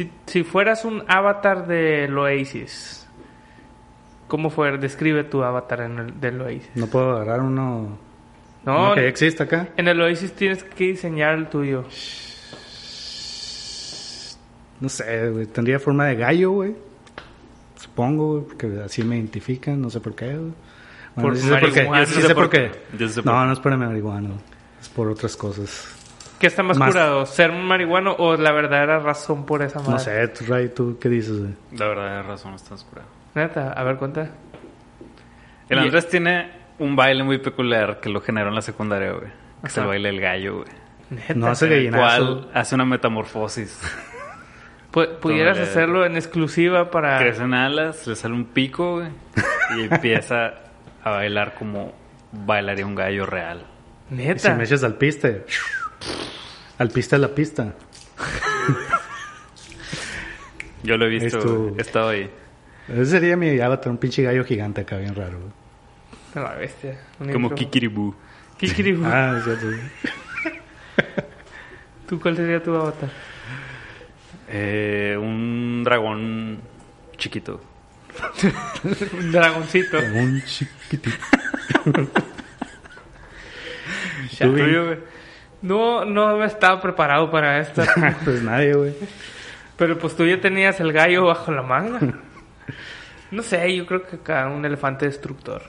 Si, si fueras un avatar del Oasis, ¿cómo fue? Describe tu avatar en el, del Oasis. No puedo agarrar uno, No, uno que ya existe acá. en el Oasis tienes que diseñar el tuyo. No sé, güey. Tendría forma de gallo, güey. Supongo, güey, porque así me identifican. No sé por qué, güey. Por sí sé por qué. marihuana. Sí sé por qué. Yo No, no es por el marihuana. Es por otras cosas. ¿Qué está más, Más- curado? ¿Ser un marihuano o la verdadera razón por esa madre? No sé, tú, Ray, ¿tú qué dices, güey? La verdad, razón está oscura. Neta, a ver, cuenta. El Y- Andrés tiene un baile muy peculiar que lo generó en la secundaria, güey. Que es el baile del gallo, güey. Neta. No hace gallinazo. cual hace una metamorfosis. Pu- Pudieras hacerlo en exclusiva para... Crecen alas, le sale un pico, güey. Y empieza a bailar como bailaría un gallo real. Y si Neta. me echas al piste. Al piste a la pista. Yo lo he visto, Es tu- güey. he estado ahí. Ese sería mi avatar, un pinche gallo gigante acá, bien raro, la bestia. Un Como intro. Kikiribú. Kikiribú. Ah, cierto. güey. ¿Tú cuál sería tu avatar? Eh, un dragón chiquito. Un dragoncito. Un chiquitito. Tú. No, no estaba preparado para esto. Pues nadie, güey. Pero pues tú ya tenías el gallo bajo la manga. No sé, yo creo que acá un elefante destructor.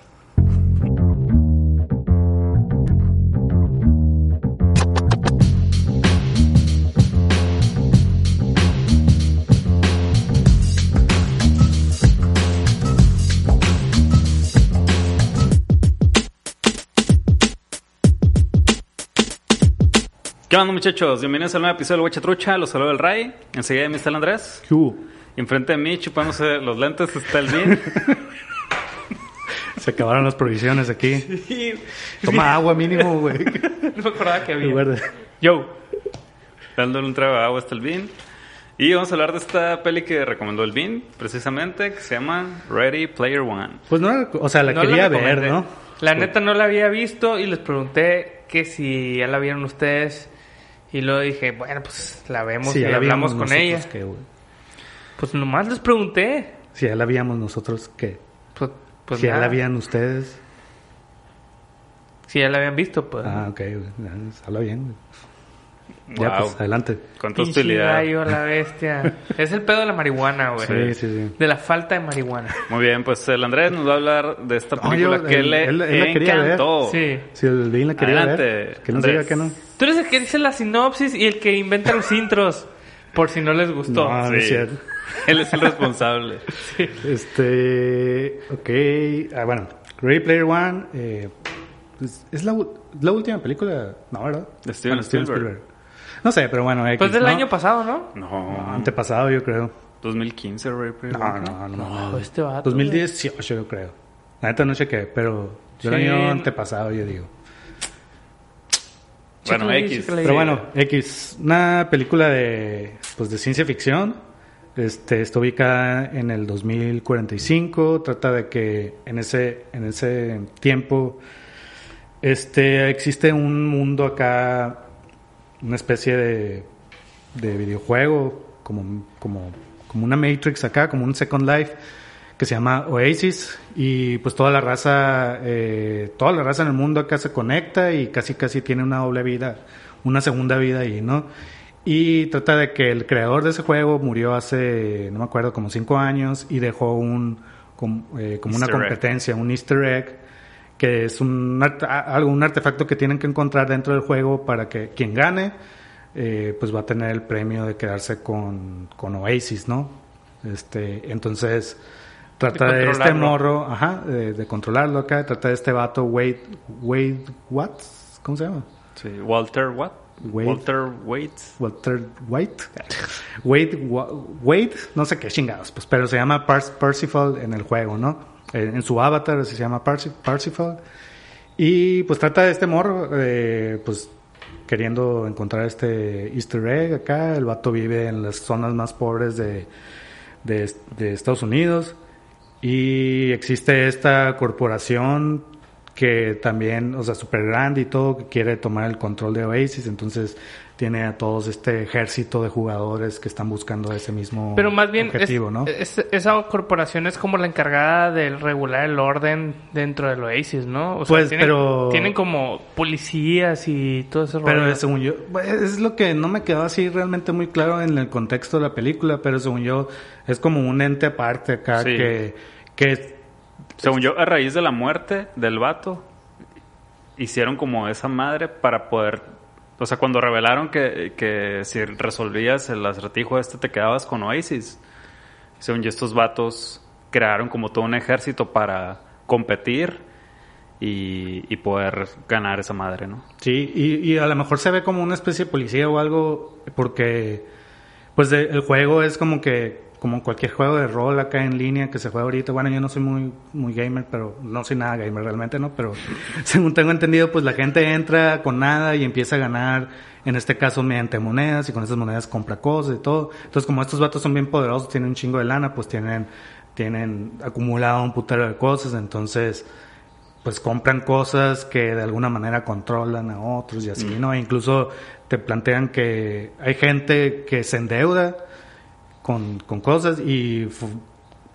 ¿Qué onda, muchachos? Bienvenidos al nuevo episodio del Huecha Trucha. Los saludo el Ray. Enseguida de mí está el Andrés. ¿Qué hubo? Y enfrente de mí, chupándose los lentes, está el Vin. Se acabaron las provisiones aquí. Toma agua mínimo, güey. No me acordaba que había. de- Yo. Dándole un trago de agua está el Vin. Y vamos a hablar de esta peli que recomendó el Vin, precisamente, que se llama Ready Player One. Pues no, o sea, la No quería ver, ¿no? La neta no la había visto y les pregunté que si ya la vieron ustedes. Y luego dije, bueno, pues la vemos Sí, y la hablamos con ella. ¿qué? Pues nomás les pregunté. Si ya la habíamos nosotros, ¿qué? Pues, pues si ya la habían ustedes. Si ya la habían visto, pues. Ah, ok, güey. Ya, Habla bien, Ya, Wow. pues, adelante. Cuánta Pinche hostilidad. gallo, la bestia. es el pedo de la marihuana, güey. Sí, sí, sí. De la falta de marihuana. Muy bien, pues el Andrés nos va a hablar de esta No, película yo- que él- le él- él la quería ver. encantó. Sí. Si el Vin la quería Adelante, ver, que Andrés. diga que no. Tú eres el que dice la sinopsis y el que inventa los intros. Por si no les gustó. No, no es Sí. cierto. Él es el responsable. Este, ok, ah, bueno, Ready Player One, eh, pues, es la, última película, no, ¿verdad? De Steven Spielberg. No sé, pero bueno, X, Pues del ¿no? año pasado, ¿no? No, No, antepasado yo creo. 2015, Ready Player No, no, no, No, no. este vato, 2018 yo creo. La neta no chequé, pero yo el Sí. año antepasado yo digo. Bueno, X. Pero bueno, X, una película de, pues, de ciencia ficción. Este, está ubicada en el 2045. Trata de que en ese, en ese tiempo este, existe un mundo acá, una especie de, de videojuego, como, como, como una Matrix acá, como un Second Life, que se llama Oasis. Y pues toda la raza, eh, toda la raza en el mundo acá se conecta y casi casi tiene una doble vida, una segunda vida ahí, ¿no? Y trata de que el creador de ese juego murió hace, no me acuerdo, como cinco años y dejó un, eh, como una egg. competencia, un easter egg, que es un, arte- a- algo, un artefacto que tienen que encontrar dentro del juego para que quien gane, eh, pues va a tener el premio de quedarse con, con Oasis, ¿no? Este, entonces, trata De de, este morro, ajá, de, de controlarlo acá, trata de este vato, Wade, Wade, ¿Watts? ¿Cómo se llama? Sí, Walter, what? Wade. Walter Waits. Walter White. Wade, Wade, no sé qué chingados, pues, pero se llama Parsifal en el juego, ¿no? En, su avatar se llama Parsifal. Y pues trata de este morro, eh, pues queriendo encontrar este easter egg acá. El vato vive en las zonas más pobres de, de, Estados Unidos. Y existe esta corporación que también, o sea, súper grande y todo, que quiere tomar el control de Oasis, entonces tiene a todos este ejército de jugadores que están buscando ese mismo Pero más bien objetivo, ¿no? esa corporación es como la encargada de regular el orden dentro del Oasis, ¿no? O sea, pues, tienen, pero... Tienen como policías y todo eso. Pero según yo, es lo que no me quedó así realmente muy claro en el contexto de la película, pero según yo es como un ente aparte acá que, que según yo, a raíz de la muerte del vato, hicieron como esa madre para poder. O sea, cuando revelaron que, que si resolvías el acertijo este te quedabas con Oasis. Según estos vatos crearon como todo un ejército para competir y, poder ganar esa madre, ¿no? Sí, y, y, a lo mejor se ve como una especie de policía o algo, porque pues el juego es como que como cualquier juego de rol acá en línea que se juega ahorita. Bueno, yo no soy muy, muy gamer, pero no soy nada gamer realmente, ¿no? Pero según tengo entendido, pues la gente entra con nada y empieza a ganar, en este caso mediante monedas, y con esas monedas compra cosas y todo. Entonces, como estos vatos son bien poderosos, tienen un chingo de lana, pues tienen, tienen acumulado un putero de cosas, entonces pues compran cosas que de alguna manera controlan a otros y así, mm. ¿no? E incluso te plantean que hay gente que se endeuda con, con cosas y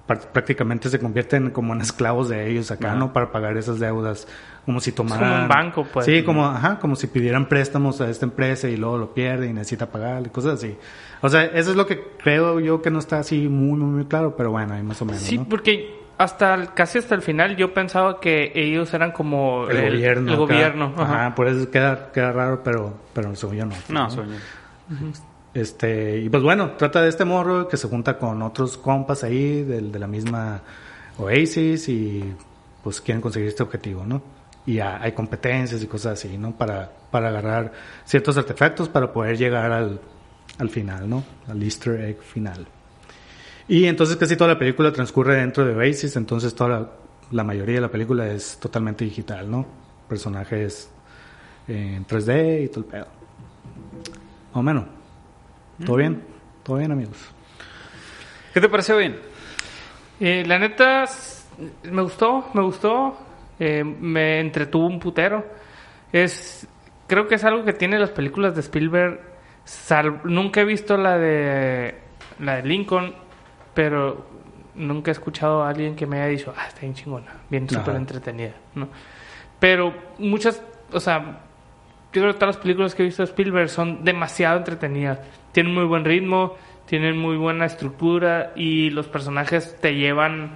prácticamente se convierten como en esclavos de ellos acá, ¿no? Para pagar esas deudas, como si tomaran... como un banco, pues. Sí, como, ajá, como si pidieran préstamos a esta empresa y luego lo pierde y necesita pagar y cosas así. O sea, eso es lo que creo yo que no está así muy, muy, muy claro, pero bueno, ahí más o menos, Sí, porque hasta casi hasta el final yo pensaba que ellos eran como el, gobierno. El gobierno. Ajá. por eso queda, queda raro, pero, pero según yo no. No, según yo. Este, y pues bueno, trata de este morro que se junta con otros compas ahí de, de la misma Oasis y pues quieren conseguir este objetivo, ¿no? Y hay competencias y cosas así, ¿no? Para, para agarrar ciertos artefactos para poder llegar al, al final, ¿no? Al easter egg final. Y entonces casi toda la película transcurre dentro de Oasis, entonces toda la, la mayoría de la película es totalmente digital, ¿no? Personajes en 3D y todo el pedo. o menos. ¿Todo bien? ¿Todo bien, amigos? ¿Qué te pareció bien? Eh, la neta, me gustó, me gustó. Eh, me entretuvo un putero. Es, creo que es algo que tiene las películas de Spielberg. nunca he visto la de la de Lincoln, pero nunca he escuchado a alguien que me haya dicho, ah, está bien chingona, bien súper entretenida, ¿no? Pero muchas, o sea, yo creo que todas las películas que he visto de Spielberg son demasiado entretenidas tienen muy buen ritmo, tienen muy buena estructura y los personajes te llevan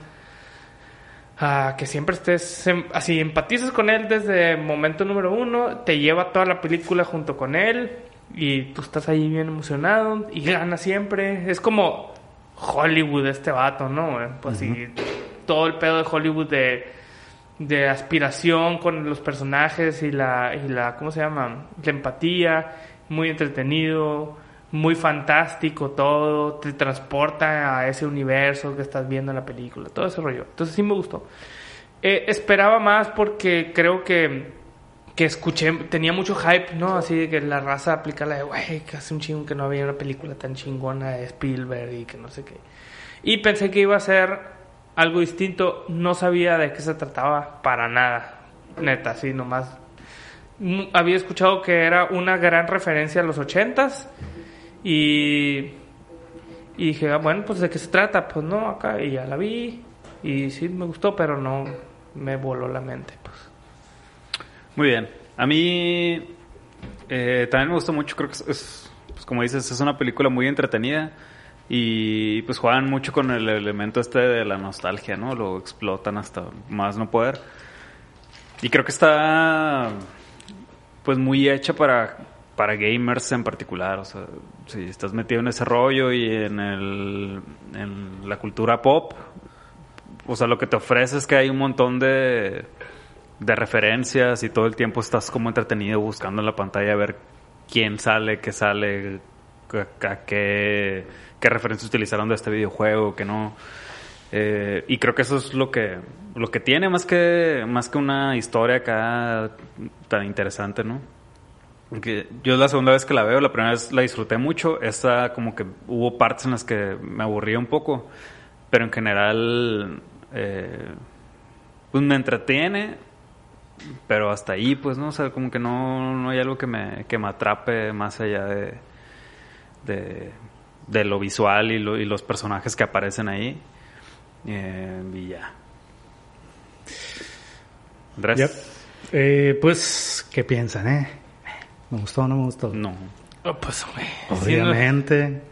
a que siempre estés así, empatizas con él desde momento número uno, te lleva toda la película junto con él y tú estás ahí bien emocionado y gana siempre. Es como Hollywood este vato, ¿no? Pues sí, todo el pedo de Hollywood de, de aspiración con los personajes y la, y la, ¿cómo se llama? La empatía, muy entretenido muy fantástico todo, te transporta a ese universo que estás viendo en la película, todo ese rollo. Entonces sí me gustó. Eh, esperaba más porque creo que, que escuché, tenía mucho hype, ¿no? Así de que la raza aplica la de, güey, que hace un chingo que no había una película tan chingona de Spielberg y que no sé qué. Y pensé que iba a ser algo distinto, no sabía de qué se trataba para nada, neta, así nomás. Mm, había escuchado que era una gran referencia a los ochentas y, y dije, ah, bueno, pues de qué se trata, pues no, acá, y ya la vi, y sí me gustó, pero no me voló la mente, pues. Muy bien. A mí eh, también me gustó mucho, creo que es, pues como dices, es una película muy entretenida y pues juegan mucho con el elemento este de la nostalgia, ¿no? Lo explotan hasta más no poder. Y creo que está pues muy hecha para para gamers en particular, o sea, si estás metido en ese rollo y en, el, en la cultura pop, o sea, lo que te ofrece es que hay un montón de, de referencias y todo el tiempo estás como entretenido buscando en la pantalla a ver quién sale, qué sale, qué, qué referencias utilizaron de este videojuego, que no. Eh, y creo que eso es lo que lo que tiene más que más que una historia acá tan interesante, ¿no? Porque yo la segunda vez que la veo, la primera vez la disfruté mucho, esta como que hubo partes en las que me aburría un poco, pero en general eh, pues me entretiene, pero hasta ahí pues no, o sea, como que no, no hay algo que me, que me atrape más allá de, de, de lo visual y, lo, y los personajes que aparecen ahí. Eh, y ya. Andrés. Yep. Eh, pues, ¿qué piensan, eh? ¿Me gustó o no me gustó? No. Oh, pues. Obviamente.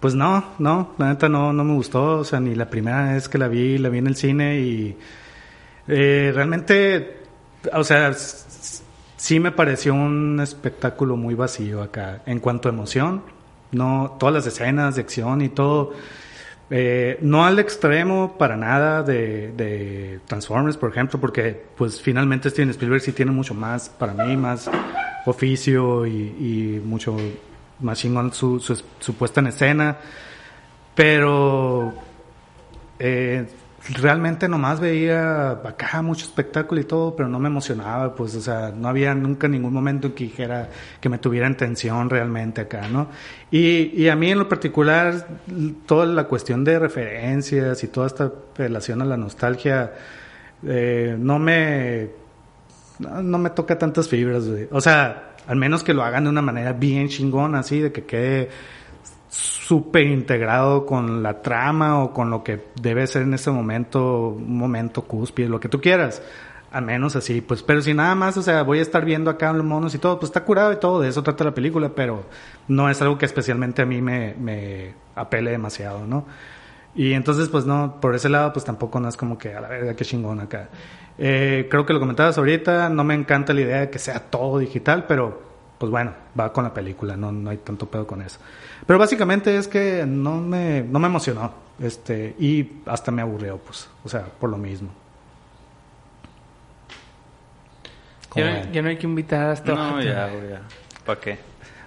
Pues no, no, la neta no, no me gustó. O sea, ni la primera vez que la vi, la vi en el cine y eh, realmente, o sea, sí me pareció un espectáculo muy vacío acá. En cuanto a emoción, no, todas las escenas de acción y todo. Eh, no al extremo para nada de, de Transformers, por ejemplo, porque pues finalmente Steven Spielberg sí tiene mucho más, para mí, más oficio y, mucho más chingón su, su, su puesta en escena. Pero eh, realmente nomás veía acá mucho espectáculo y todo, pero no me emocionaba, pues, o sea, no había nunca ningún momento en que dijera que me tuviera en tensión realmente acá, ¿no? Y, y a mí en lo particular, toda la cuestión de referencias y toda esta relación a la nostalgia, eh, no me, no, me toca tantas fibras, güey. O sea, al menos que lo hagan de una manera bien chingona, así, de que quede súper integrado con la trama o con lo que debe ser en ese momento, un momento cúspide, lo que tú quieras. Al menos así, pues, pero si nada más, o sea, voy a estar viendo acá los monos y todo, pues está curado y todo, de eso trata la película, pero no es algo que especialmente a mí me, apele demasiado, ¿no? Y entonces, pues no, por ese lado, pues tampoco no es como que a la verga, qué chingón acá. Eh, creo que lo comentabas ahorita, no me encanta la idea de que sea todo digital, pero pues bueno, va con la película, no, no hay tanto pedo con eso. Pero básicamente es que no me, no me emocionó, este, y hasta me aburrió, pues, o sea, por lo mismo. ¿Cómo Ya, ya no hay que invitar a este No, ya, ya. ¿Para qué?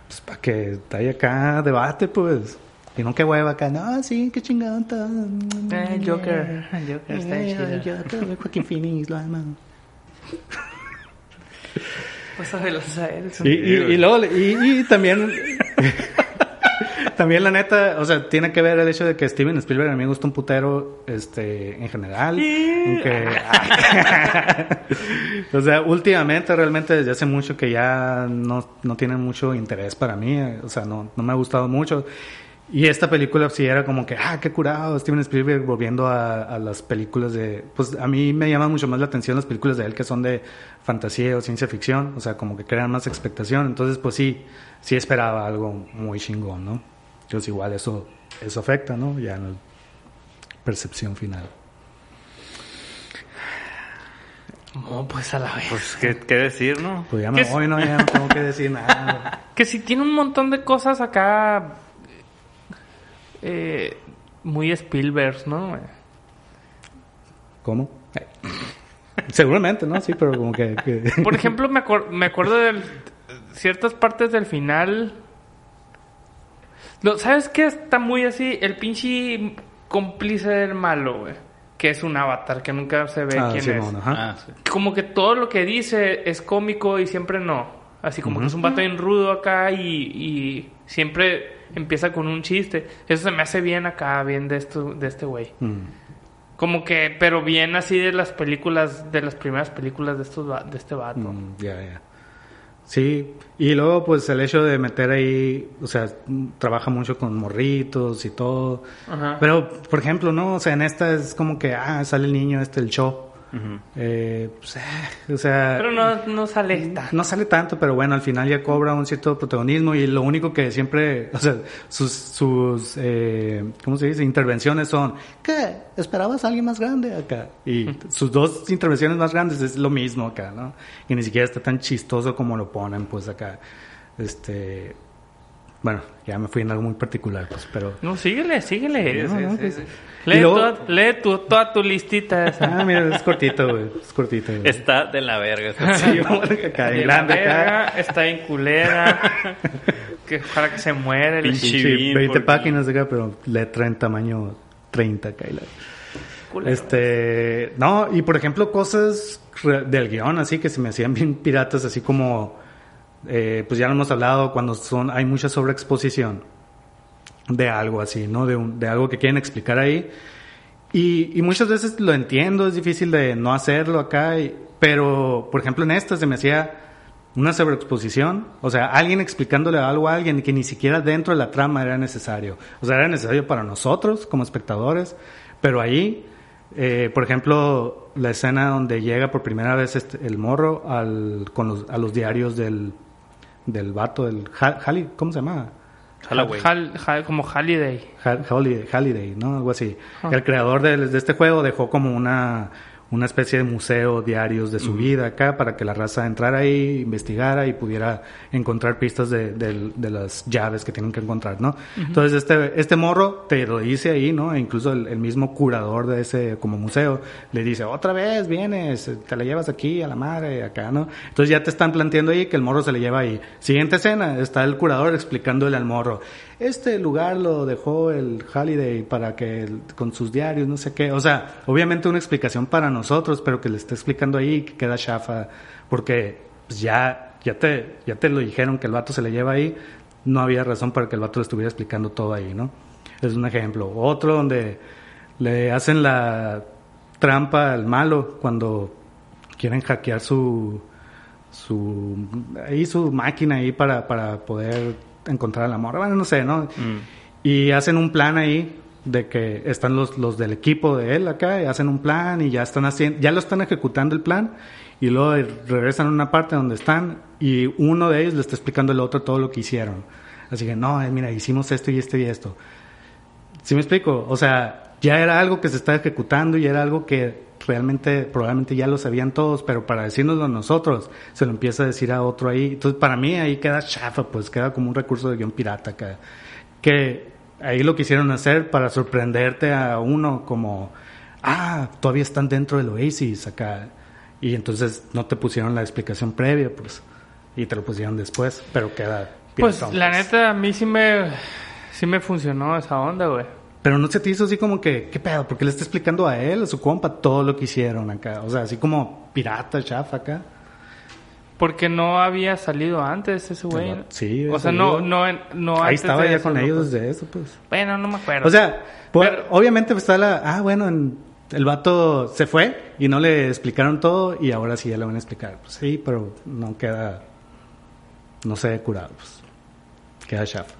Pues para que haya acá debate, pues. Y no que hueva acá, no, sí, qué chingón. todo. Eh, el Joker. El Joker está Eh, chido. el Joker, Joaquin Phoenix, lo amo. Pues a ver, a él. Y, y, y luego, y, y también, también la neta, o sea, tiene que ver el hecho de que Steven Spielberg a mí me gusta un putero, este, en general. aunque- o sea, últimamente, realmente desde hace mucho que ya no, no tiene mucho interés para mí, o sea, no, no me ha gustado mucho. Y esta película sí era como que, ah, qué curado, Steven Spielberg volviendo a, a las películas de... Pues a mí me llama mucho más la atención las películas de él que son de fantasía o ciencia ficción, o sea, como que crean más expectación. Entonces, pues sí, sí esperaba algo muy chingón, ¿no? Entonces igual eso, eso afecta, ¿no? Ya en la percepción final. No, pues a la vez. Pues, ¿qué, qué decir, no? Pues ya ¿Qué me voy, ¿no? Ya no tengo que decir nada. Que si tiene un montón de cosas acá. eh, muy Spielberg, ¿no? ¿Cómo? Eh. Seguramente, ¿no? Sí, pero como que... que- Por ejemplo, me, acuer- me acuerdo de ciertas partes del final. No, ¿Sabes qué? Está muy así. El pinche cómplice del malo, güey. Que es un avatar, que nunca se ve Ah, quién es. Ah, sí. Como que todo lo que dice es cómico y siempre no. Así como que es un vato bien rudo acá y, y siempre empieza con un chiste. Eso se me hace bien acá, bien de, esto, de este güey. Mm. Como que, pero bien así de las películas, de las primeras películas de, estos, de este vato. Mm, ya, ya. Sí, y luego pues el hecho de meter ahí, o sea, trabaja mucho con morritos y todo. Ajá. Pero, por ejemplo, ¿no? O sea, en esta es como que, ah, sale el niño este, el show. Eh, pues, eh, o sea... Pero no, no sale esta. No sale tanto, pero bueno, al final ya cobra un cierto protagonismo y lo único que siempre, o sea, sus, sus eh, ¿cómo se dice? Intervenciones son, ¿qué? ¿Esperabas a alguien más grande acá? Y sus dos intervenciones más grandes es lo mismo acá, ¿no? Y ni siquiera está tan chistoso como lo ponen, pues acá. Este, bueno, ya me fui en algo muy particular, pues, pero... No, síguele, síguele. No, no, pues- Lee, luego- toda, lee tu- toda tu listita esa. Ah, mira, es cortito, güey, es cortito, güey. Está de la verga. Sí, acá, en De la acá. verga, está en culera. que ojalá que se muera. el- Sí, bien, 20 porque- páginas de acá, pero letra en tamaño 30, Kyla. culero. Este, no, y por ejemplo, cosas del guion así que se me hacían bien piratas, así como, eh, pues ya lo hemos hablado, cuando son, hay mucha sobreexposición de algo así, ¿no? De, un- de algo que quieren explicar ahí. Y, y muchas veces lo entiendo, es difícil de no hacerlo acá, y- pero por ejemplo en esta se me hacía una sobreexposición, o sea, alguien explicándole algo a alguien que ni siquiera dentro de la trama era necesario. O sea, era necesario para nosotros como espectadores, pero ahí, eh, por ejemplo, la escena donde llega por primera vez este- el morro al, con los, a los diarios del, del vato, del Ha- Halley, ¿cómo se llama? Como Halliday. Ha- Holiday, Halliday, ¿no? Algo así. Ah. El creador de, de este juego dejó como una, una especie de museo diarios de su vida acá para que la raza entrara ahí, investigara y pudiera encontrar pistas de, del- de las llaves que tienen que encontrar, ¿no? Entonces este, este morro te lo dice ahí, ¿no? E incluso el, el mismo curador de ese como museo le dice, otra vez vienes, te la llevas aquí a la madre, acá, ¿no? Entonces ya te están planteando ahí que el morro se le lleva ahí. Siguiente escena, está el curador explicándole al morro, este lugar lo dejó el Halliday para que con sus diarios, no sé qué. O sea, obviamente una explicación para nosotros, pero que le está explicando ahí que queda chafa, porque pues, ya, ya, te, ya te lo dijeron que el vato se le lleva ahí, no había razón para que el vato le estuviera explicando todo ahí, ¿no? Es un ejemplo. Otro donde le hacen la trampa al malo cuando quieren hackear su su ahí su máquina ahí para, para poder encontrar al amor. Bueno, no sé, ¿no? Mm. Y hacen un plan ahí de que están los, los del equipo de él acá y hacen un plan y ya están haciendo, ya lo están ejecutando el plan y luego regresan a una parte donde están y uno de ellos le está explicando al otro todo lo que hicieron. Así que no, eh, mira, hicimos esto y esto y esto. ¿Sí me explico? O sea, ya era algo que se estaba ejecutando y era algo que realmente, probablemente ya lo sabían todos, pero para decírnoslo a nosotros, se lo empieza a decir a otro ahí. Entonces, para mí ahí queda chafa, pues queda como un recurso de guion pirata que, que ahí lo quisieron hacer para sorprenderte a uno como, ah, todavía están dentro del Oasis acá. Y entonces no te pusieron la explicación previa, pues, y te lo pusieron después, pero queda... Pues la neta, a mí sí me, sí me funcionó esa onda, güey. Pero no se te hizo así como que, ¿qué pedo? Porque le está explicando a él, a su compa, todo lo que hicieron acá. O sea, así como pirata, chafa acá. Porque no había salido antes ese güey. Pero sí, o sea, salió. no, no, no Ahí antes estaba de ya eso, con no, ellos pues. desde eso, pues. Bueno, no me acuerdo. O sea, pues, Pero- obviamente está la... Ah, bueno, en- el vato se fue y no le explicaron todo y ahora sí ya le van a explicar. Pues sí, pero no queda... No se ve curado, pues. Queda chafa.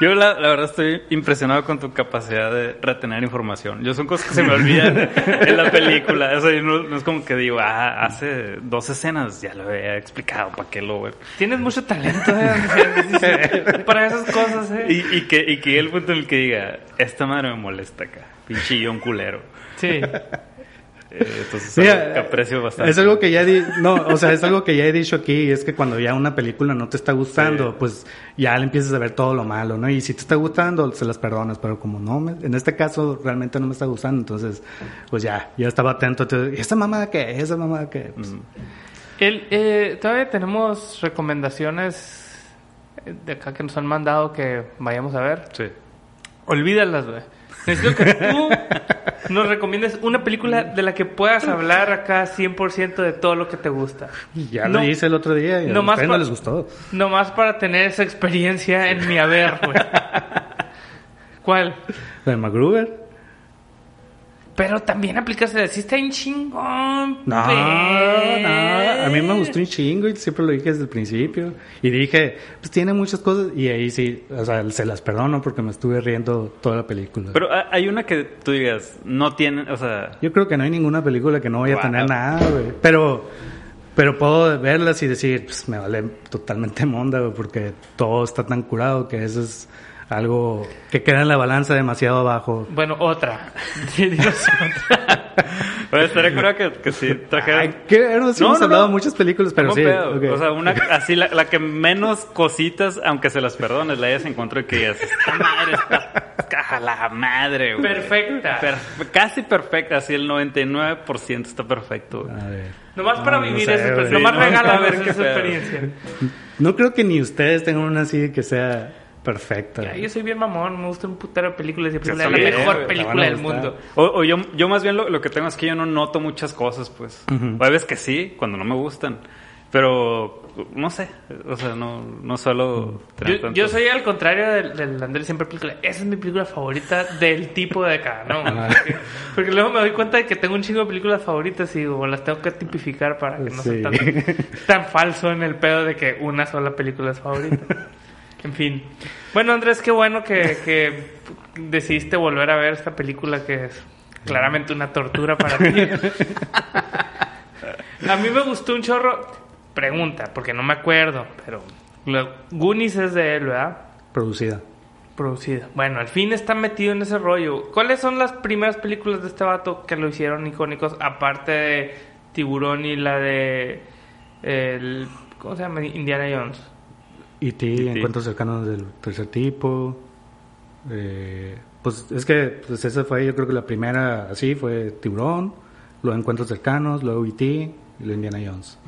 Yo la, la verdad estoy impresionado con tu capacidad de retener información. Yo son cosas que se me olvidan en la película. O sea, no, no es como que digo, ah, hace dos escenas ya lo había explicado, ¿para qué lo veo? Tienes mucho talento eh, para esas cosas, eh. Y, y que, y que el punto en el que diga, esta madre me molesta acá, pinche guion culero. Sí. Eh, entonces, Mira, algo que aprecio bastante. Es algo que ya di- no, o sea, es algo que ya he dicho aquí, es que cuando ya una película no te está gustando, Sí. pues ya le empiezas a ver todo lo malo, ¿no? Y si te está gustando, se las perdonas, pero como no, me- en este caso realmente no me está gustando, entonces, pues ya, ya estaba atento, entonces, ¿y esa mamada qué? ¿Esa mamada qué? Pues, Mm. El, eh, todavía tenemos recomendaciones de acá que nos han mandado que vayamos a ver. Sí. Olvídalas, güey. Necesito que tú nos recomiendes una película de la que puedas hablar acá 100% de todo lo que te gusta. ya No. lo hice el otro día y a Nomás ustedes no les gustó. Nomás para tener esa experiencia en mi haber, güey. ¿Cuál? La de MacGruber. Pero también aplicas el sí está en chingón. No, no, a mí me gustó un chingo y siempre lo dije desde el principio. Y dije, pues tiene muchas cosas y ahí sí, o sea, se las perdono porque me estuve riendo toda la película. Pero ah, hay una que tú digas, no tiene, o sea, Yo creo que no hay ninguna película que no vaya Wow. a tener nada, güey. Pero, pero puedo verlas y decir, pues me vale totalmente monda, güey, porque todo está tan curado que eso es algo que queda en la balanza demasiado abajo. Bueno, otra. Sí, dinos otra. pero estaría curado que, que sí trajera... Ay, qué bueno, sí No, hemos no, hablado no. de muchas películas, pero sí. pedo. ok. O sea, una así, la, la que menos cositas, aunque se las perdones, la hayas encontrado y que digas, esta madre está caja la madre, güey. Perfecta. Perfe- casi perfecta, así el 99% está perfecto. güey. A ver. Nomás para vivir sé, esa experiencia. Nomás regálame a ver qué experiencia. No creo que ni ustedes tengan una así que sea perfecta. Ya, yo soy bien mamón, me gusta un putero de películas y Yo es la mejor güey, película del mundo. O, o yo, yo más bien lo, lo que tengo es que yo no noto muchas cosas, pues. O hay veces que sí, cuando no me gustan. Pero, no sé, o sea, no, no suelo tener Yo, tantos- yo soy al contrario del, del Andrés siempre película. Esa es mi película favorita del tipo de acá, ¿no? Porque, porque luego me doy cuenta de que tengo un chingo de películas favoritas y digo, las tengo que tipificar para que no Sí. sea tan, tan falso en el pedo de que una sola película es favorita. En fin. Bueno, Andrés, qué bueno que, que decidiste volver a ver esta película que es claramente una tortura para ti. A mí me gustó un chorro. Pregunta, porque no me acuerdo, pero Goonies es de él, ¿verdad? Producida. Producida. Bueno, al fin está metido en ese rollo. ¿Cuáles son las primeras películas de este vato que lo hicieron icónicos? Aparte de Tiburón y la de. El, ¿Cómo se llama? Indiana Jones. E.T., E.T.. Encuentros cercanos del tercer tipo. Eh, pues es que pues esa fue yo creo que la primera así fue Tiburón, luego Encuentros cercanos, luego E.T. y luego Indiana Jones.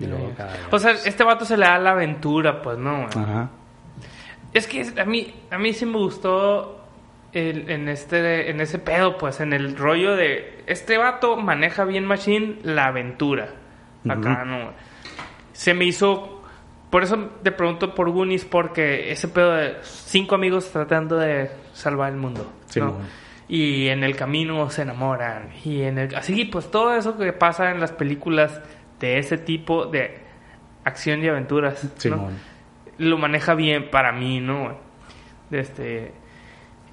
Y luego O sea, este vato se le da la aventura, pues, ¿no? Ajá. Es que a mí, a mí sí me gustó el- en este, en ese pedo, pues, en el rollo de este vato maneja bien Machine la aventura. Acá. ¿no? Se me hizo, por eso te pregunto por Goonies, porque ese pedo de cinco amigos tratando de salvar el mundo, Sí, ¿no? bueno. Y en el camino se enamoran. Y en el, así, pues todo eso que pasa en las películas de ese tipo de acción y aventuras. lo maneja bien para mí, ¿no? De Este,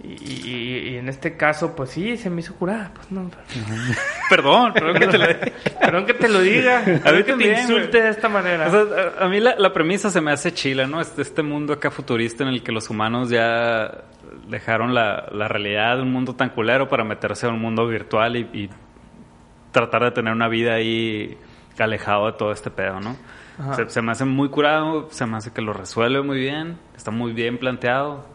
y, y- y en este caso, pues sí, se me hizo curar. Pues no, pero- Perdón, perdón que te lo perdón que te lo diga. Que te también, insulte güey. de esta manera. O sea, a, a mí la, la premisa se me hace chila, ¿no? Este, este mundo acá futurista en el que los humanos ya dejaron la, la realidad de un mundo tan culero para meterse a un mundo virtual y, y tratar de tener una vida ahí alejado de todo este pedo, ¿no? Se, se me hace muy curado, se me hace que lo resuelve muy bien, está muy bien planteado.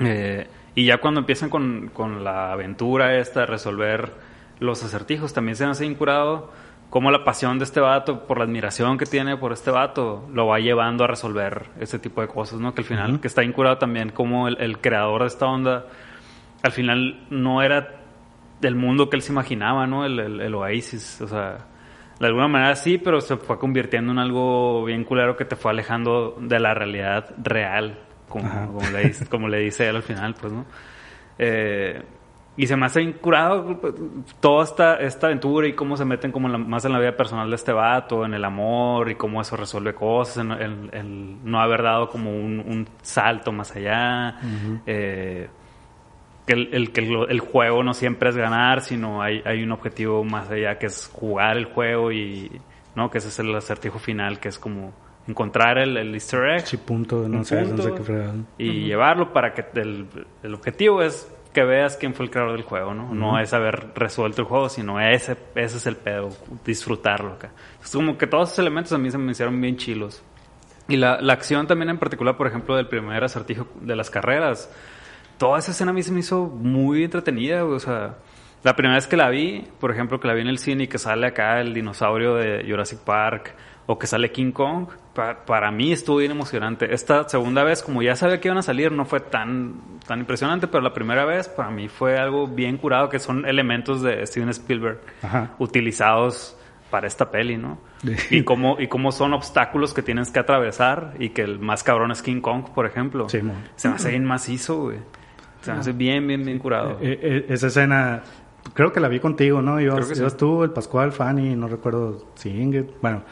Eh, y ya cuando empiezan con, con la aventura esta de resolver los acertijos, también se me hace incurado cómo la pasión de este vato, por la admiración que tiene por este vato, lo va llevando a resolver ese tipo de cosas, ¿no? Que al final, que está incurado también como el, el creador de esta onda, al final no era del mundo que él se imaginaba, ¿no? El, el, el Oasis, o sea, de alguna manera sí, pero se fue convirtiendo en algo bien culero que te fue alejando de la realidad real, como, como, le, dice, como le dice él al final, pues, ¿no? Eh, y se me hace incurado toda esta, esta aventura y cómo se meten como en la- más en la vida personal de este vato, en el amor y cómo eso resuelve cosas, en, en- en no haber dado como un, un salto más allá. Eh, que el, el- que el juego no siempre es ganar, sino hay, hay un objetivo más allá que es jugar el juego y no que ese es el acertijo final que es como encontrar el, el easter egg Sí, punto, no punto. sé qué fregado. y llevarlo para que el, el objetivo es que veas quién fue el creador del juego, ¿no? No es haber resuelto el juego, sino ese, ese es el pedo, disfrutarlo acá. Es como que todos esos elementos a mí se me hicieron bien chilos. Y la, la acción también en particular, por ejemplo, del primer acertijo de las carreras. Toda esa escena a mí se me hizo muy entretenida, o sea... La primera vez que la vi, por ejemplo, que la vi en el cine y que sale acá el dinosaurio de Jurassic Park o que sale King Kong, pa- para mí estuvo bien emocionante. Esta segunda vez, como ya sabía que iban a salir, no fue tan, tan impresionante, pero la primera vez para mí fue algo bien curado, que son elementos de Steven Spielberg Ajá. utilizados para esta peli, ¿no? y cómo, y cómo son obstáculos que tienes que atravesar y que el más cabrón es King Kong, por ejemplo. Sí. Se me hace bien macizo, güey. Se me hace bien, bien, bien curado. Eh, eh, esa escena, creo que la vi contigo, ¿no? Creo que sí. ibas tú, el Pascual, Fanny, no recuerdo si Ingrid. Bueno,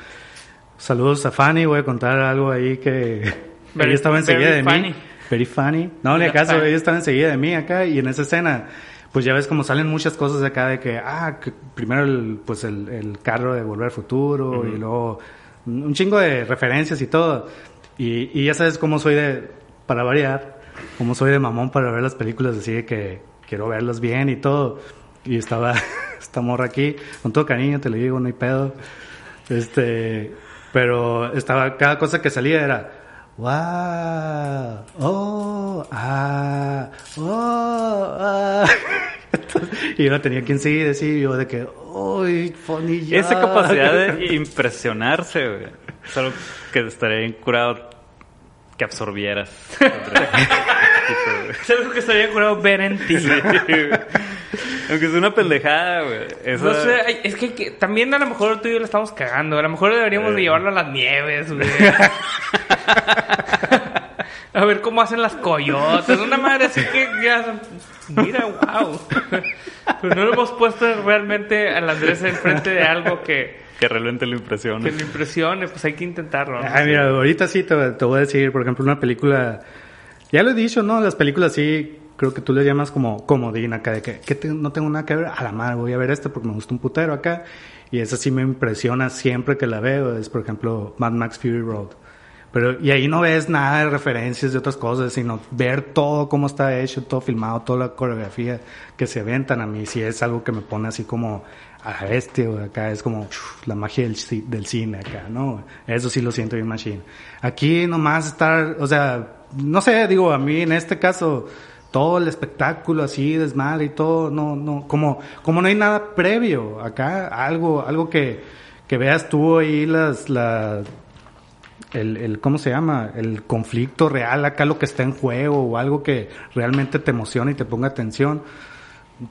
saludos a Fanny, voy a contar algo ahí que Very- ella estaba enseguida de funny. mí. Very funny. No, ni acaso, ella estaba enseguida de mí acá y en esa escena, pues ya ves como salen muchas cosas de acá de que, ah, que primero el, pues el, el carro de Volver al Futuro y luego un chingo de referencias y todo. Y, y ya sabes cómo soy de, para variar, cómo soy de mamón para ver las películas así de que quiero verlas bien y todo. Y estaba esta morra aquí, con todo cariño te lo digo, no hay pedo. Este, pero estaba, cada cosa que salía era, wow, oh, ah, oh, ah. Entonces, y yo no tenía quien seguir, decir yo de que, uy, funny ya. Esa capacidad de impresionarse, güey. Es algo que estaría bien curado que absorbieras. Es algo que estaría curado ver en ti. Aunque es una pendejada, güey. Esa- No sé, ay, es que, que también a lo mejor tú y yo la estamos cagando. A lo mejor deberíamos de Eh. llevarlo a las nieves, güey. a ver cómo hacen las coyotas. Una madre así que ya... Mira, wow. Pero no lo hemos puesto realmente al Andrés enfrente de algo que, Que realmente lo impresiona. que le impresione. Pues hay que intentarlo. ¿no? Ay, mira, ahorita sí te, te voy a decir, por ejemplo, una película. Ya lo he dicho, ¿no? Las películas sí, creo que tú le llamas como comodín acá, de que, que te- no tengo nada que ver. A la madre, voy a ver esta porque me gusta un putero acá. Y esa sí me impresiona siempre que la veo. Es, por ejemplo, Mad Max Fury Road. Pero, y ahí no ves nada de referencias de otras cosas, sino ver todo cómo está hecho, todo filmado, toda la coreografía que se aventan a mí. Sí es algo que me pone así como a bestia, güey. Acá es como la magia del, del cine acá, ¿no? Eso sí lo siento bien machine. Aquí nomás estar, o sea, no sé, digo, a mí en este caso, todo el espectáculo así, desmadre y todo, no, no, como, como no hay nada previo acá, algo, algo que, que veas tú ahí las, las, el, el, ¿cómo se llama? El conflicto real acá, lo que está en juego o algo que realmente te emociona y te ponga atención.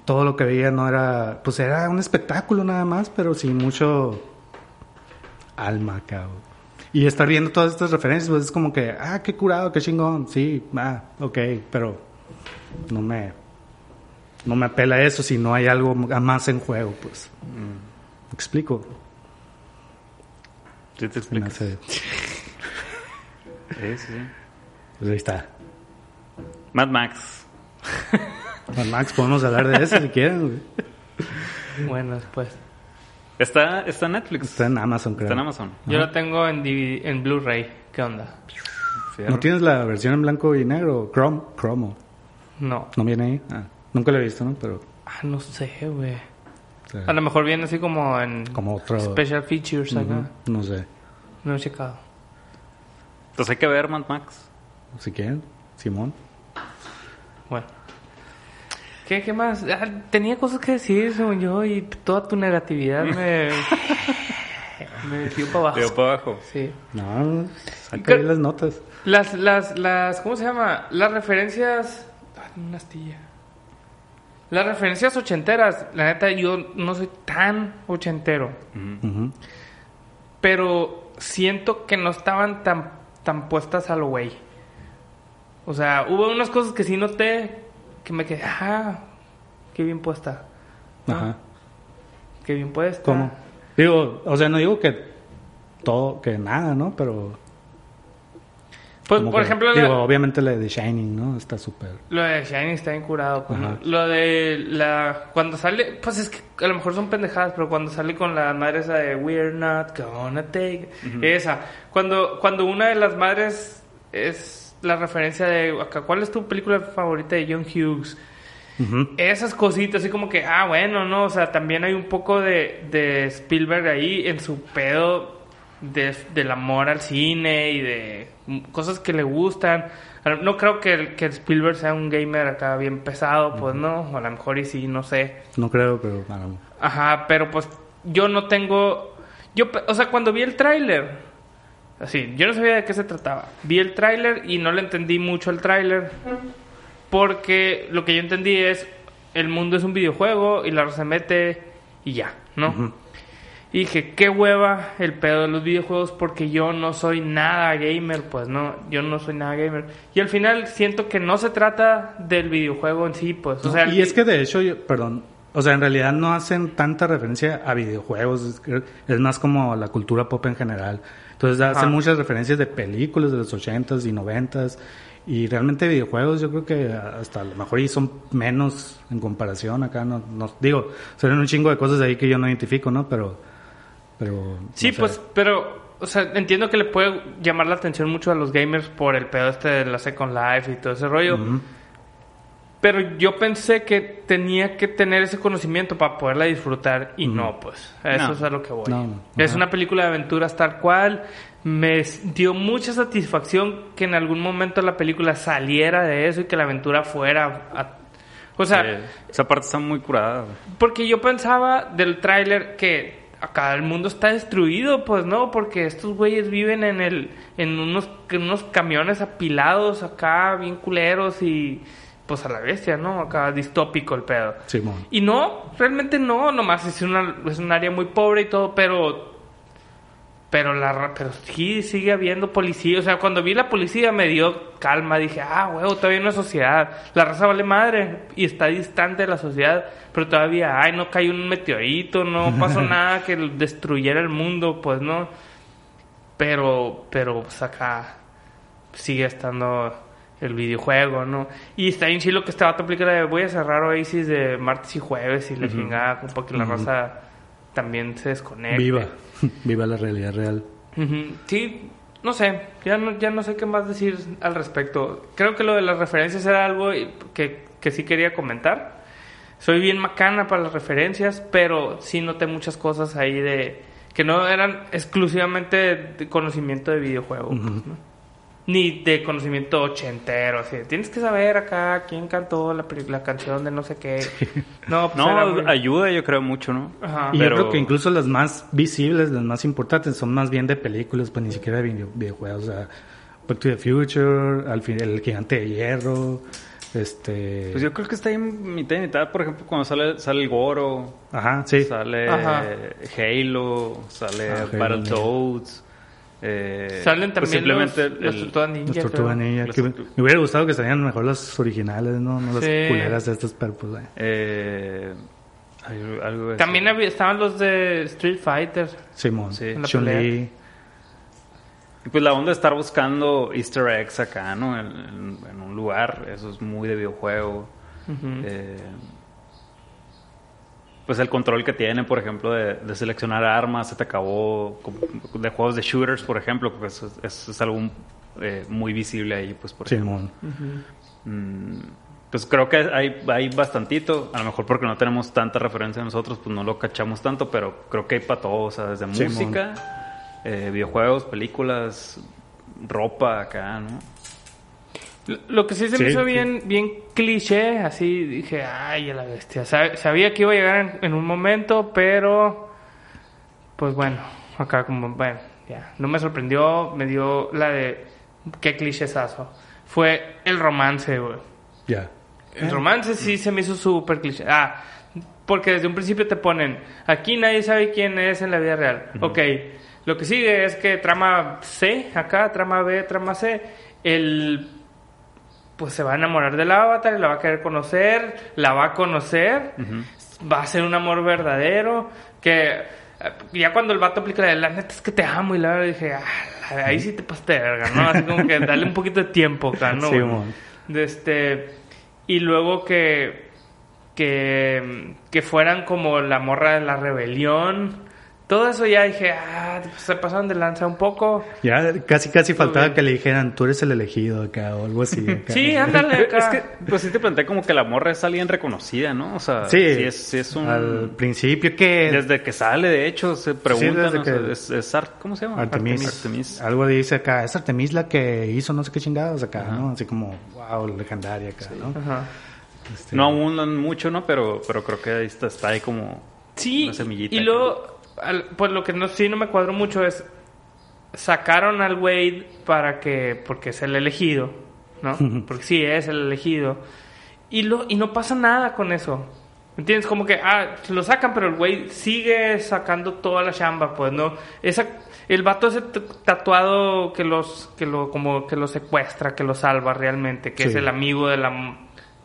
Todo lo que veía no era, pues era un espectáculo nada más, pero sin mucho alma güey. Y estar viendo todas estas referencias, pues es como que, ah, qué curado, qué chingón, sí, ah, ok, pero no me, no me apela eso si no hay algo más en juego, pues. ¿Me explico? Sí, te explicas. Sí, sí, sí. Pues ahí está. Mad Max. Juan Max, podemos hablar de eso si quieren. güey. Bueno, después. Está, está en Netflix. Está en Amazon, creo. Está en Amazon. Yo lo tengo en, DVD en Blu-ray. ¿Qué onda? ¿No tienes la versión en blanco y negro? Chrome, Chromo. No. ¿No viene ahí? Ah, nunca lo he visto, ¿no? Pero Ah, no sé, güey. A lo mejor viene así como en como otro... special features acá. Ujú, No sé. No he checado. Entonces hay que ver Mad Max. Si quieren, Simón. Bueno. ¿Qué, qué más? Ah, tenía cosas que decir, según yo, y toda tu negatividad me... me dio para abajo. Veo para abajo. Sí. No, saca las notas. Las, las, las, ¿cómo se llama? Las referencias... Una astilla. Las referencias ochenteras, la neta, yo no soy tan ochentero. Pero siento que no estaban tan, tan puestas a lo güey. O sea, hubo unas cosas que sí noté que me quedé, ah, qué bien puesta. ¿no? Ajá. Qué bien puesta. ¿Cómo? Digo, o sea, no digo que todo, que nada, ¿no? Pero... Pues, por que- ejemplo, Digo, la- obviamente la de Shining, ¿no? Está súper... lo de Shining está bien curado. pues. Lo de la... Cuando sale... Pues es que a lo mejor son pendejadas, pero cuando sale con la madre esa de We're not gonna take... Esa. Cuando, cuando una de las madres es la referencia de... Acá, ¿Cuál es tu película favorita de John Hughes? Esas cositas, así como que, ah, bueno, no, o sea, también hay un poco de, de Spielberg ahí en su pedo de- del amor al cine y de cosas que le gustan. No creo que, el- que Spielberg sea un gamer acá bien pesado, pues no, o a lo mejor y sí, no sé. No creo, pero... Ajá, pero pues yo no tengo... Yo, o sea, cuando vi el tráiler, así, yo no sabía de qué se trataba. Vi el tráiler y no le entendí mucho el tráiler porque lo que yo entendí es el mundo es un videojuego y la se mete y ya, ¿no? Ujú. Y dije, qué hueva el pedo de los videojuegos porque yo no soy nada gamer, pues no, yo no soy nada gamer. Y al final siento que no se trata del videojuego en sí, pues. O sea, y es que de hecho, yo- perdón, o sea, en realidad no hacen tanta referencia a videojuegos, es, más como la cultura pop en general. Entonces hacen muchas referencias de películas de los 80s y 90s y realmente videojuegos yo creo que hasta a lo mejor y son menos en comparación acá, no, no digo, son un chingo de cosas ahí que yo no identifico, ¿no? Pero, pero... Sí, no sé. pues, pero, o sea, entiendo que le puede llamar la atención mucho a los gamers por el pedo este de la Second Life y todo ese rollo. Pero yo pensé que tenía que tener ese conocimiento para poderla disfrutar y no, pues. A Eso No. es a lo que voy. No, no. Es una película de aventuras tal cual. Me dio mucha satisfacción que en algún momento la película saliera de eso y que la aventura fuera... a- O sea, Eh, esa parte está muy curada. porque yo pensaba del tráiler que acá el mundo está destruido, pues no, porque estos güeyes viven en el en unos en unos camiones apilados acá bien culeros y pues a la bestia, ¿no? Acá distópico el pedo. Simón. Y no, realmente no, nomás es una es un área muy pobre y todo, pero pero la pero sí sigue habiendo policía, o sea, cuando vi la policía me dio calma, dije, "Ah, huevo, todavía hay una sociedad. La raza vale madre y está distante de la sociedad, pero todavía ay, no cayó un meteorito, no pasó nada que destruyera el mundo, pues no. Pero pero pues acá sigue estando el videojuego, ¿no? Y está bien chilo que este vato aplica la de voy a cerrar Oasis de martes y jueves y la chingada, como para que la raza también se desconecte. Viva. Viva la realidad real. Sí, no sé, ya no, ya no sé qué más decir al respecto. Creo que lo de las referencias era algo que, que sí quería comentar. Soy bien macana para las referencias, pero sí noté muchas cosas ahí de que no eran exclusivamente de conocimiento de videojuego, ¿no? Ni de conocimiento ochentero. Así. Tienes que saber acá quién cantó la, la canción de no sé qué. No, pues No, muy- ayuda yo creo mucho, ¿no? Ajá. Y Pero- yo creo que incluso las más visibles, las más importantes, son más bien de películas, pues ni siquiera de video- videojuegos. O sea, Back to the Future, al fin, El Gigante de Hierro, este... Pues yo creo que está ahí en mitad y mitad, por ejemplo, cuando sale, sale el Goro, Ajá, sí. sale Ajá. Halo, sale Ah, Battletoads. Eh, Salen pues también los, simplemente las el- tortugas ninja. Tortugas Ninja, Las que tortu- me hubiera gustado que salieran mejor las originales, no, no las Sí. culeras estas, pero pues... eh. eh, hay algo de También había- estaban los de Street Fighter. Simón, Sí. Chun-Li, Y pues la onda de estar buscando easter eggs acá, ¿no? En, en- en un lugar, eso es muy de videojuego. Ujú. Eh, pues el control que tiene, por ejemplo, de, de seleccionar armas, se te acabó de juegos de shooters, por ejemplo, pues es, algo eh, muy visible ahí, pues por ejemplo. Simón. Mm, pues creo que hay, hay bastantito, a lo mejor porque no tenemos tanta referencia nosotros, pues no lo cachamos tanto, pero creo que hay para todo, o sea, desde música, eh, videojuegos, películas, ropa acá, ¿no? Lo- que sí se me hizo sí. bien, bien cliché, así dije, ay, a la bestia. Sab- Sabía que iba a llegar en, en un momento, pero pues bueno, acá como, bueno, ya. No me sorprendió, me dio la de, qué clichésazo. Fue el romance, güey. Ya. El romance sí se me hizo súper cliché. Ah, porque desde un principio te ponen, aquí nadie sabe quién es en la vida real. Ok, lo que sigue es que trama C, acá, trama B, trama C, el pues se va a enamorar del avatar, la va a querer conocer, la va a conocer, va a ser un amor verdadero, que eh, ya cuando el vato aplica la, la neta es que te amo y la verdad dije, ah, ahí sí te pasaste de verga, ¿no? Así como que dale un poquito de tiempo acá, ¿no? Sí, de este y luego que que que fueran como la morra de la rebelión todo eso ya dije ah se pasaron de lanza un poco Ya casi casi faltaba bien. que le dijeran, tú eres el elegido acá o algo así. acá. sí ándale acá Es que, pues sí te planteé como que la morra es alguien reconocida, ¿no? O sea, Sí, sí es, sí es un... al principio que Desde que sale, de hecho, se preguntan, desde o sea, que- es, es Ar- ¿cómo se llama? Artemis, Artemis. algo dice acá, es Artemis la que hizo no sé qué chingados acá, ¿no? Así como, wow, legendaria acá, ¿no? Ajá. Este, No abundan mucho, ¿no? Pero, pero creo que ahí está, está ahí como sí una semillita. y luego al- pues lo que no sí no me cuadró mucho es sacaron al Wade para que porque es el elegido no porque sí es el elegido y lo y no pasa nada con eso ¿Entiendes? Como que, ah, lo sacan, pero el güey sigue sacando toda la chamba, pues, ¿no? Esa, el vato ese tatuado que los, que lo, como que lo secuestra, que lo salva realmente, que Sí. es el amigo de la,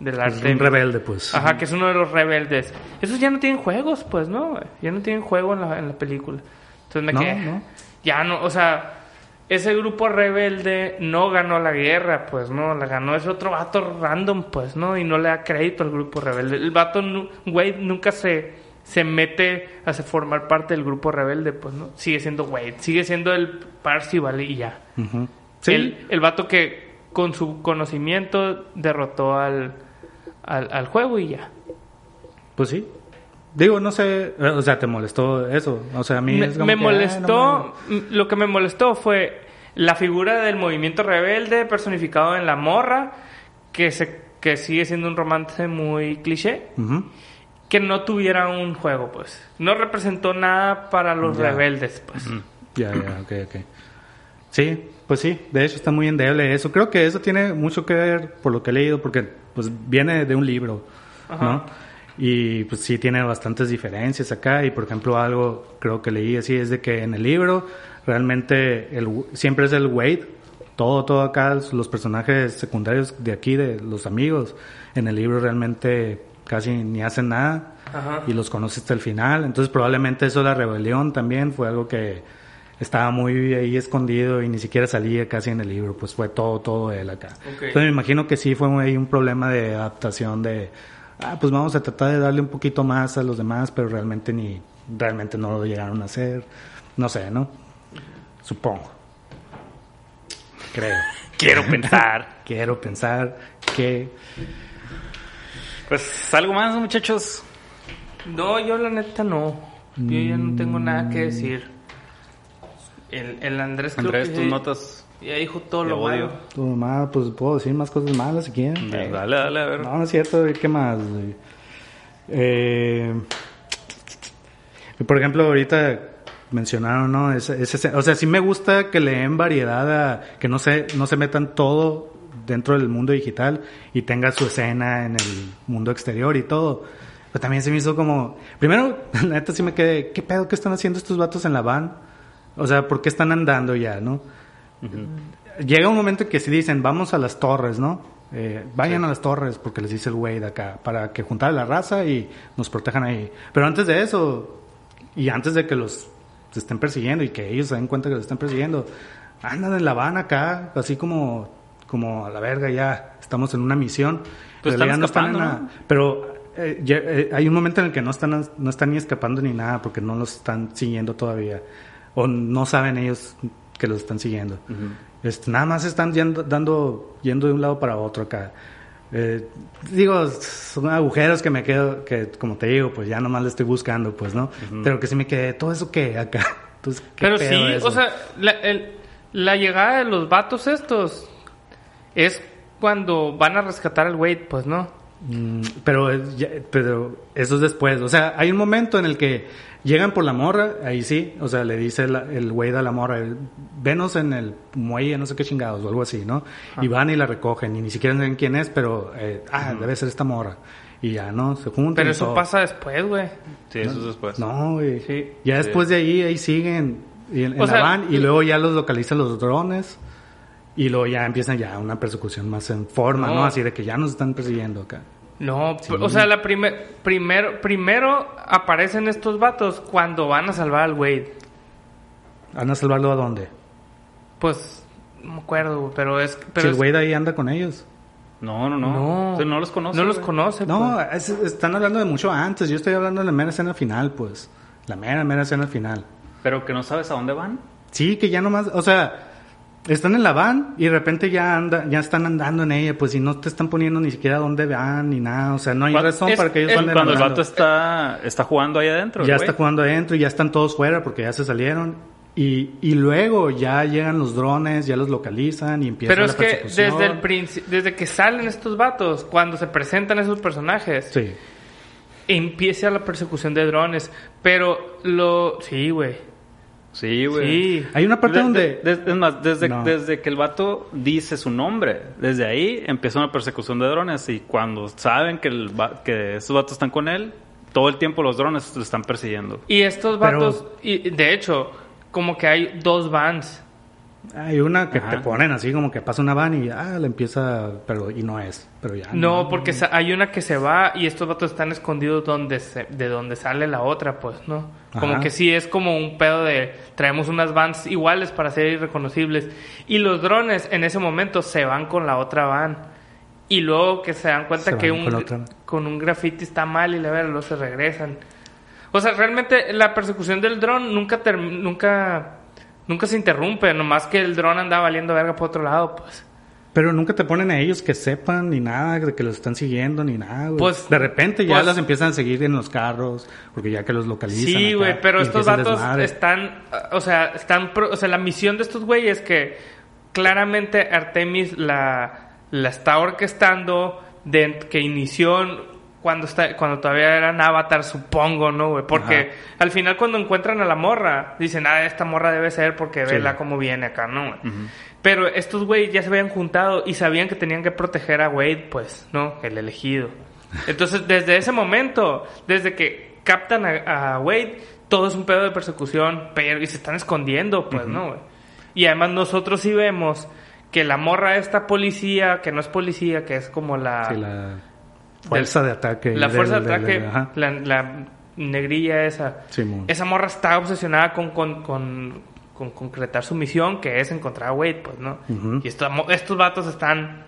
del es arte. un rebelde, pues. Ajá, que es uno de los rebeldes. Esos ya no tienen juegos, pues, ¿no? Ya no tienen juego en la, en la película. Entonces me No, quedé. no. Ya no, o sea, ese grupo rebelde no ganó la guerra, pues, ¿no? La ganó ese otro vato random, pues, ¿no? Y no le da crédito al grupo rebelde. El vato, Wade, nunca se, se mete a formar parte del grupo rebelde, pues, ¿no? Sigue siendo Wade, sigue siendo el Parcival y ya. Ujú. Sí, El, el vato que con su conocimiento derrotó al, al, al juego y ya. pues sí. Digo, no sé, o sea, ¿te molestó eso? O sea, a mí Me, es como me que, molestó, no lo que me molestó fue la figura del movimiento rebelde personificado en la morra, que, se, que sigue siendo un romance muy cliché, que no tuviera un juego, pues. No representó nada para los Ya. rebeldes, pues. Ya, ya, ok, ok. Sí, pues sí, de hecho está muy endeble eso. Creo que eso tiene mucho que ver por lo que he leído, porque pues viene de un libro, Ajá. ¿no? Y pues sí tiene bastantes diferencias acá. Y por ejemplo, algo creo que leí así es de que en el libro realmente el, siempre es el Wade. Todo, todo acá, los personajes secundarios de aquí, de los amigos, en el libro realmente casi ni hacen nada Ajá. y los conoce hasta el final. Entonces probablemente eso de la rebelión también fue algo que estaba muy ahí escondido y ni siquiera salía casi en el libro, pues fue todo, todo él acá. Entonces me imagino que sí fue ahí un problema de adaptación de, ah, pues vamos a tratar de darle un poquito más a los demás, pero realmente ni, realmente no lo llegaron a hacer. No sé, ¿no? Supongo. Creo. Quiero pensar. Quiero pensar que... Pues algo más, muchachos. No, yo la neta no. Yo ya no tengo nada que decir. El, el Andrés creo Andrés, que tus notas. Ya dijo todo lo odio. malo. Todo más, pues puedo decir más cosas malas si quieren. Eh, Dale, dale, a ver. No, no es cierto, ¿qué más? güey? Eh, por ejemplo, ahorita mencionaron, ¿no? Ese, ese- o sea, sí me gusta que le den variedad a, que no se, no se metan todo dentro del mundo digital y tenga su escena en el mundo exterior y todo. Pero también se me hizo como, primero, la neta sí me quedé, ¿qué pedo que están haciendo estos vatos en la van? O sea, ¿por qué están andando ya, no? Llega un momento en que si dicen, vamos a las torres, ¿no? Eh, vayan a las torres, porque les dice el güey de acá, para que juntar la raza y nos protejan ahí. Pero antes de eso, y antes de que los estén persiguiendo y que ellos se den cuenta que los están persiguiendo, andan en la van acá, así como, como a la verga ya, estamos en una misión. Pues están en la- Pero eh, ya, eh, hay un momento en el que no están, no están ni escapando ni nada, porque no los están siguiendo todavía. O no saben ellos que los están siguiendo. Este, nada más están yendo, dando, yendo de un lado para otro acá. Eh, digo, son agujeros que me quedo, que como te digo, pues ya nomás le estoy buscando, pues, ¿no? Pero que sí me quedé, ¿todo eso qué acá? Entonces, ¿qué Pero sí, eso? o sea, la, el- la llegada de los vatos estos es cuando van a rescatar al Wade, pues no. Mm, pero, ya- pero eso es después. O sea, hay un momento en el que llegan por la morra, ahí sí. O sea, le dice la- el güey a la morra, el- venos en el muelle, no sé qué chingados, o algo así, ¿no? Y van y la recogen, y ni siquiera saben quién es, pero, eh, ah, debe ser esta morra. Y ya, ¿no? Se juntan. Pero eso todo. pasa después, güey. Sí, eso es después. No, güey. Sí. Ya después de ahí, ahí siguen y en, en O la sea, van y luego ya los localizan los drones y luego ya empiezan ya una persecución más en forma, ¿no? No. Así de que ya nos están persiguiendo acá. No, o sea, la primer, primero, primero aparecen estos vatos cuando van a salvar al Wade. ¿Van a salvarlo a dónde? Pues, no me acuerdo, pero es... Pero si el es- güey de ahí anda con ellos. No, no, no. No. O sea, no los conoce. No los güey. conoce, No, pues. es- están hablando de mucho antes. Yo estoy hablando de la mera escena final, pues. La mera, mera escena final. Pero que no sabes a dónde van. Sí, que ya nomás, o sea, están en la van y de repente ya anda, ya están andando en ella, pues y no te están poniendo ni siquiera dónde van ni nada, o sea, no hay razón es- para que ellos es anden Cuando el andando. vato está, está jugando ahí adentro. ya el güey. está jugando adentro y ya están todos fuera porque ya se salieron. Y, y luego ya llegan los drones, ya los localizan y empieza Pero la es que persecución. desde el desde que salen estos vatos, cuando se presentan esos personajes, Sí. empieza la persecución de drones. Pero lo... Sí, güey. Sí, güey. Sí. Hay una parte De- donde... de- de- es más, desde, No. desde que el vato dice su nombre, desde ahí empieza una persecución de drones y cuando saben que, el, que esos vatos están con él, todo el tiempo los drones lo están persiguiendo. Y estos Pero- vatos, y de hecho, como que hay dos vans. Hay una que Ajá. te ponen así como que pasa una van y ah, le empieza, pero y no es, pero ya. No, porque sa- hay una que se va y estos vatos están escondidos donde se- de donde sale la otra, pues, ¿no? Como Ajá. que sí es como un pedo de traemos unas vans iguales para ser irreconocibles. Y los drones en ese momento se van con la otra van. Y luego que se dan cuenta Se que un, con un graffiti está mal y la verdad, luego se regresan. O sea, realmente la persecución del dron nunca nunca nunca se interrumpe, nomás que el dron anda valiendo verga por otro lado, pues. Pero nunca te ponen a ellos que sepan ni nada de que los están siguiendo ni nada. güey. Pues- de repente ya pues- los empiezan a seguir en los carros porque ya que los localizan. Sí, acá, güey, pero estos vatos desmadre. están, o sea, están, o sea, la misión de estos güeyes que claramente Artemis la, la está orquestando, de, que inició cuando está cuando todavía eran Avatar, supongo, ¿no, güey? Porque al final cuando encuentran a la morra, dicen, ah, esta morra debe ser porque Sí. vela cómo viene acá, ¿no? güey? Pero estos güey ya se habían juntado y sabían que tenían que proteger a Wade, pues, ¿no? El elegido. Entonces, desde ese momento, desde que captan a, a Wade, todo es un pedo de persecución, pero y se están escondiendo, pues, ¿no? güey? Y además nosotros sí vemos que la morra esta policía, que no es policía, que es como la... Sí, la fuerza de ataque. La del- fuerza de ataque, la, la negrilla esa. Esa morra está obsesionada con, con, con, con concretar su misión, que es encontrar a Wade, pues, ¿no? Y estos, estos vatos están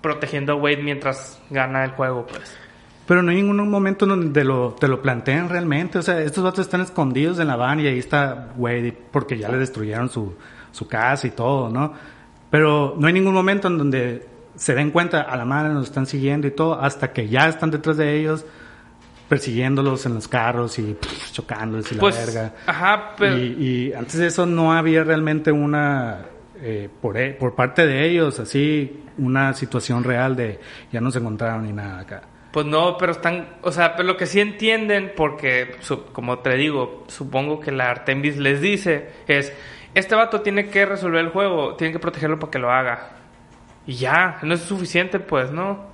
protegiendo a Wade mientras gana el juego, pues. Pero no hay ningún momento en donde lo, te lo plantean realmente. O sea, estos vatos están escondidos en la van y ahí está Wade porque ya le destruyeron su, su casa y todo, ¿no? Pero no hay ningún momento en donde se den cuenta, a la madre nos están siguiendo y todo, hasta que ya están detrás de ellos, persiguiéndolos en los carros y pff, chocándoles y la Pues, verga. ajá, pero... Y, y antes de eso no había realmente una, eh, por, e- por parte de ellos, así, una situación real de ya no se encontraron ni nada acá. Pues no, pero están, o sea, pero lo que sí entienden, porque su- como te digo, supongo que la Artemis les dice, es, este vato tiene que resolver el juego, tiene que protegerlo para que lo haga. Y ya, no es suficiente, pues, ¿no?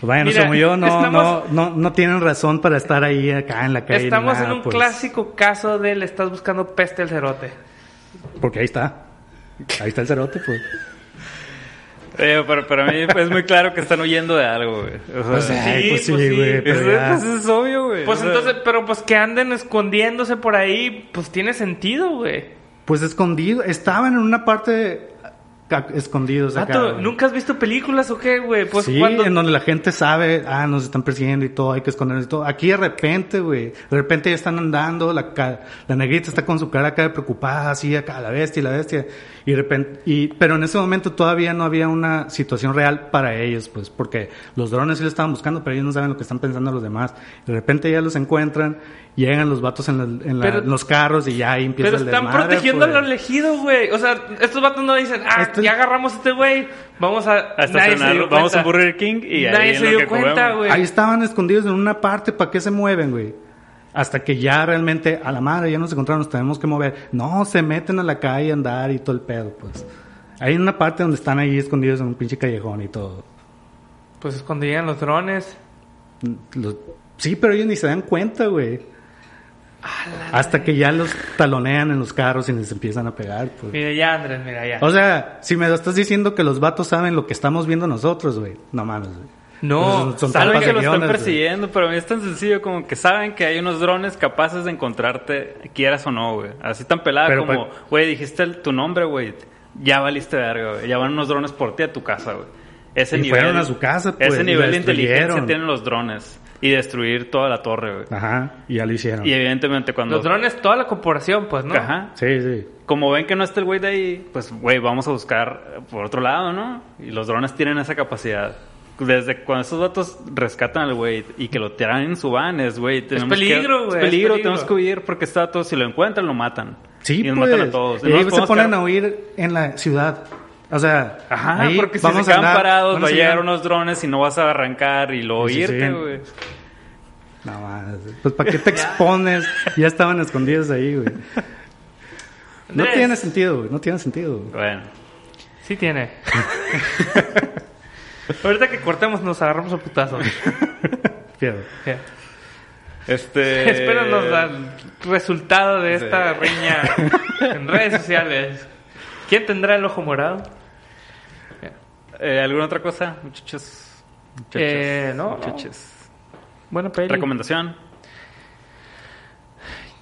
Bueno, Mira, como yo, no, estamos- no, no, no tienen razón para estar ahí acá en la calle. Estamos nada, en un pues, clásico caso de le estás buscando peste al cerote. Porque ahí está. Ahí está el cerote, pues. Eh, pero para mí es muy claro que están huyendo de algo, güey. O sea, sí, pues sí, pues sí. güey. ya- pues es obvio, güey. Pues O sea, entonces, pero pues que anden escondiéndose por ahí, pues tiene sentido, güey. Pues escondido. Estaban en una parte escondidos acá. ¿nunca has visto películas o qué, güey? Pues sí, cuando... en donde la gente sabe, ah, nos están persiguiendo y todo, hay que escondernos y todo. Aquí de repente, güey, de repente ya están andando, la, la negrita está con su cara acá de preocupada, así acá, la bestia, la bestia. Y repente, y, pero en ese momento todavía no había una situación real para ellos, pues, porque los drones sí lo estaban buscando, pero ellos no saben lo que están pensando los demás. De repente ya los encuentran, llegan los vatos en, la- en la- Pero- en los carros y ya ahí empieza Pero el están desmadre, protegiendo pues. al elegido, güey. O sea, estos vatos no dicen, ah, Este- ya agarramos a este güey. Vamos a... a estacionarlo. Vamos a Burger King y ahí Nadie en se lo dio cuenta, güey. Ahí estaban escondidos en una parte, ¿para qué se mueven, güey? Hasta que ya realmente, a la madre, ya nos encontraron, nos tenemos que mover. No, se meten a la calle a andar y todo el pedo, pues. Hay una parte donde están ahí escondidos en un pinche callejón y todo. Pues escondían los drones. Los- Sí, pero ellos ni se dan cuenta, güey. Hasta que ya los talonean en los carros y les empiezan a pegar, pues. Mira ya, Andrés, mira ya. O sea, si me lo estás diciendo que los vatos saben lo que estamos viendo nosotros, güey. No mames, güey. No, Son Saben que lo están güey. persiguiendo, pero a mí es tan sencillo como que saben que hay unos drones capaces de encontrarte, quieras o no, güey. Así tan pelada Pero, como, pues- güey, dijiste el- tu nombre, güey. Ya valiste verga, güey. Ya van unos drones por ti a tu casa, güey. Ese Y nivel. fueron a su casa, pues, Ese nivel de inteligencia tienen los drones. Y destruir toda la torre, güey. Ajá, y ya lo hicieron. Y evidentemente cuando... los drones, toda la corporación, pues, ¿no? Ajá. Sí, sí. Como ven que no está el güey de ahí, pues, güey, vamos a buscar por otro lado, ¿no? Y los drones tienen esa capacidad. Desde cuando esos datos rescatan al güey y que lo tiran en su van, es, güey, tenemos peligro, güey, Es es peligro, tenemos que huir porque este dato, si lo encuentran, lo matan. Sí, y nos pues. matan a todos. Y nos se ponen quedar- a huir en la ciudad. O sea, Ajá, ahí porque si vamos se a quedan andar, parados va a llegar unos drones y no vas a arrancar y luego Sí, sí, irte, sí. güey. No más. Pues ¿para qué te expones? ya estaban escondidos ahí, güey. No tiene sentido, güey. No tiene sentido. güey. Bueno. Sí tiene. Ahorita que cortemos nos agarramos a putazos. Ya. Este... Espéranos al resultado de Sí. esta riña en redes sociales. ¿Quién tendrá el ojo morado? Eh, ¿Alguna otra cosa, muchachos? Muchachos. Eh, no, no. Muchachos. Buena peli. ¿Recomendación?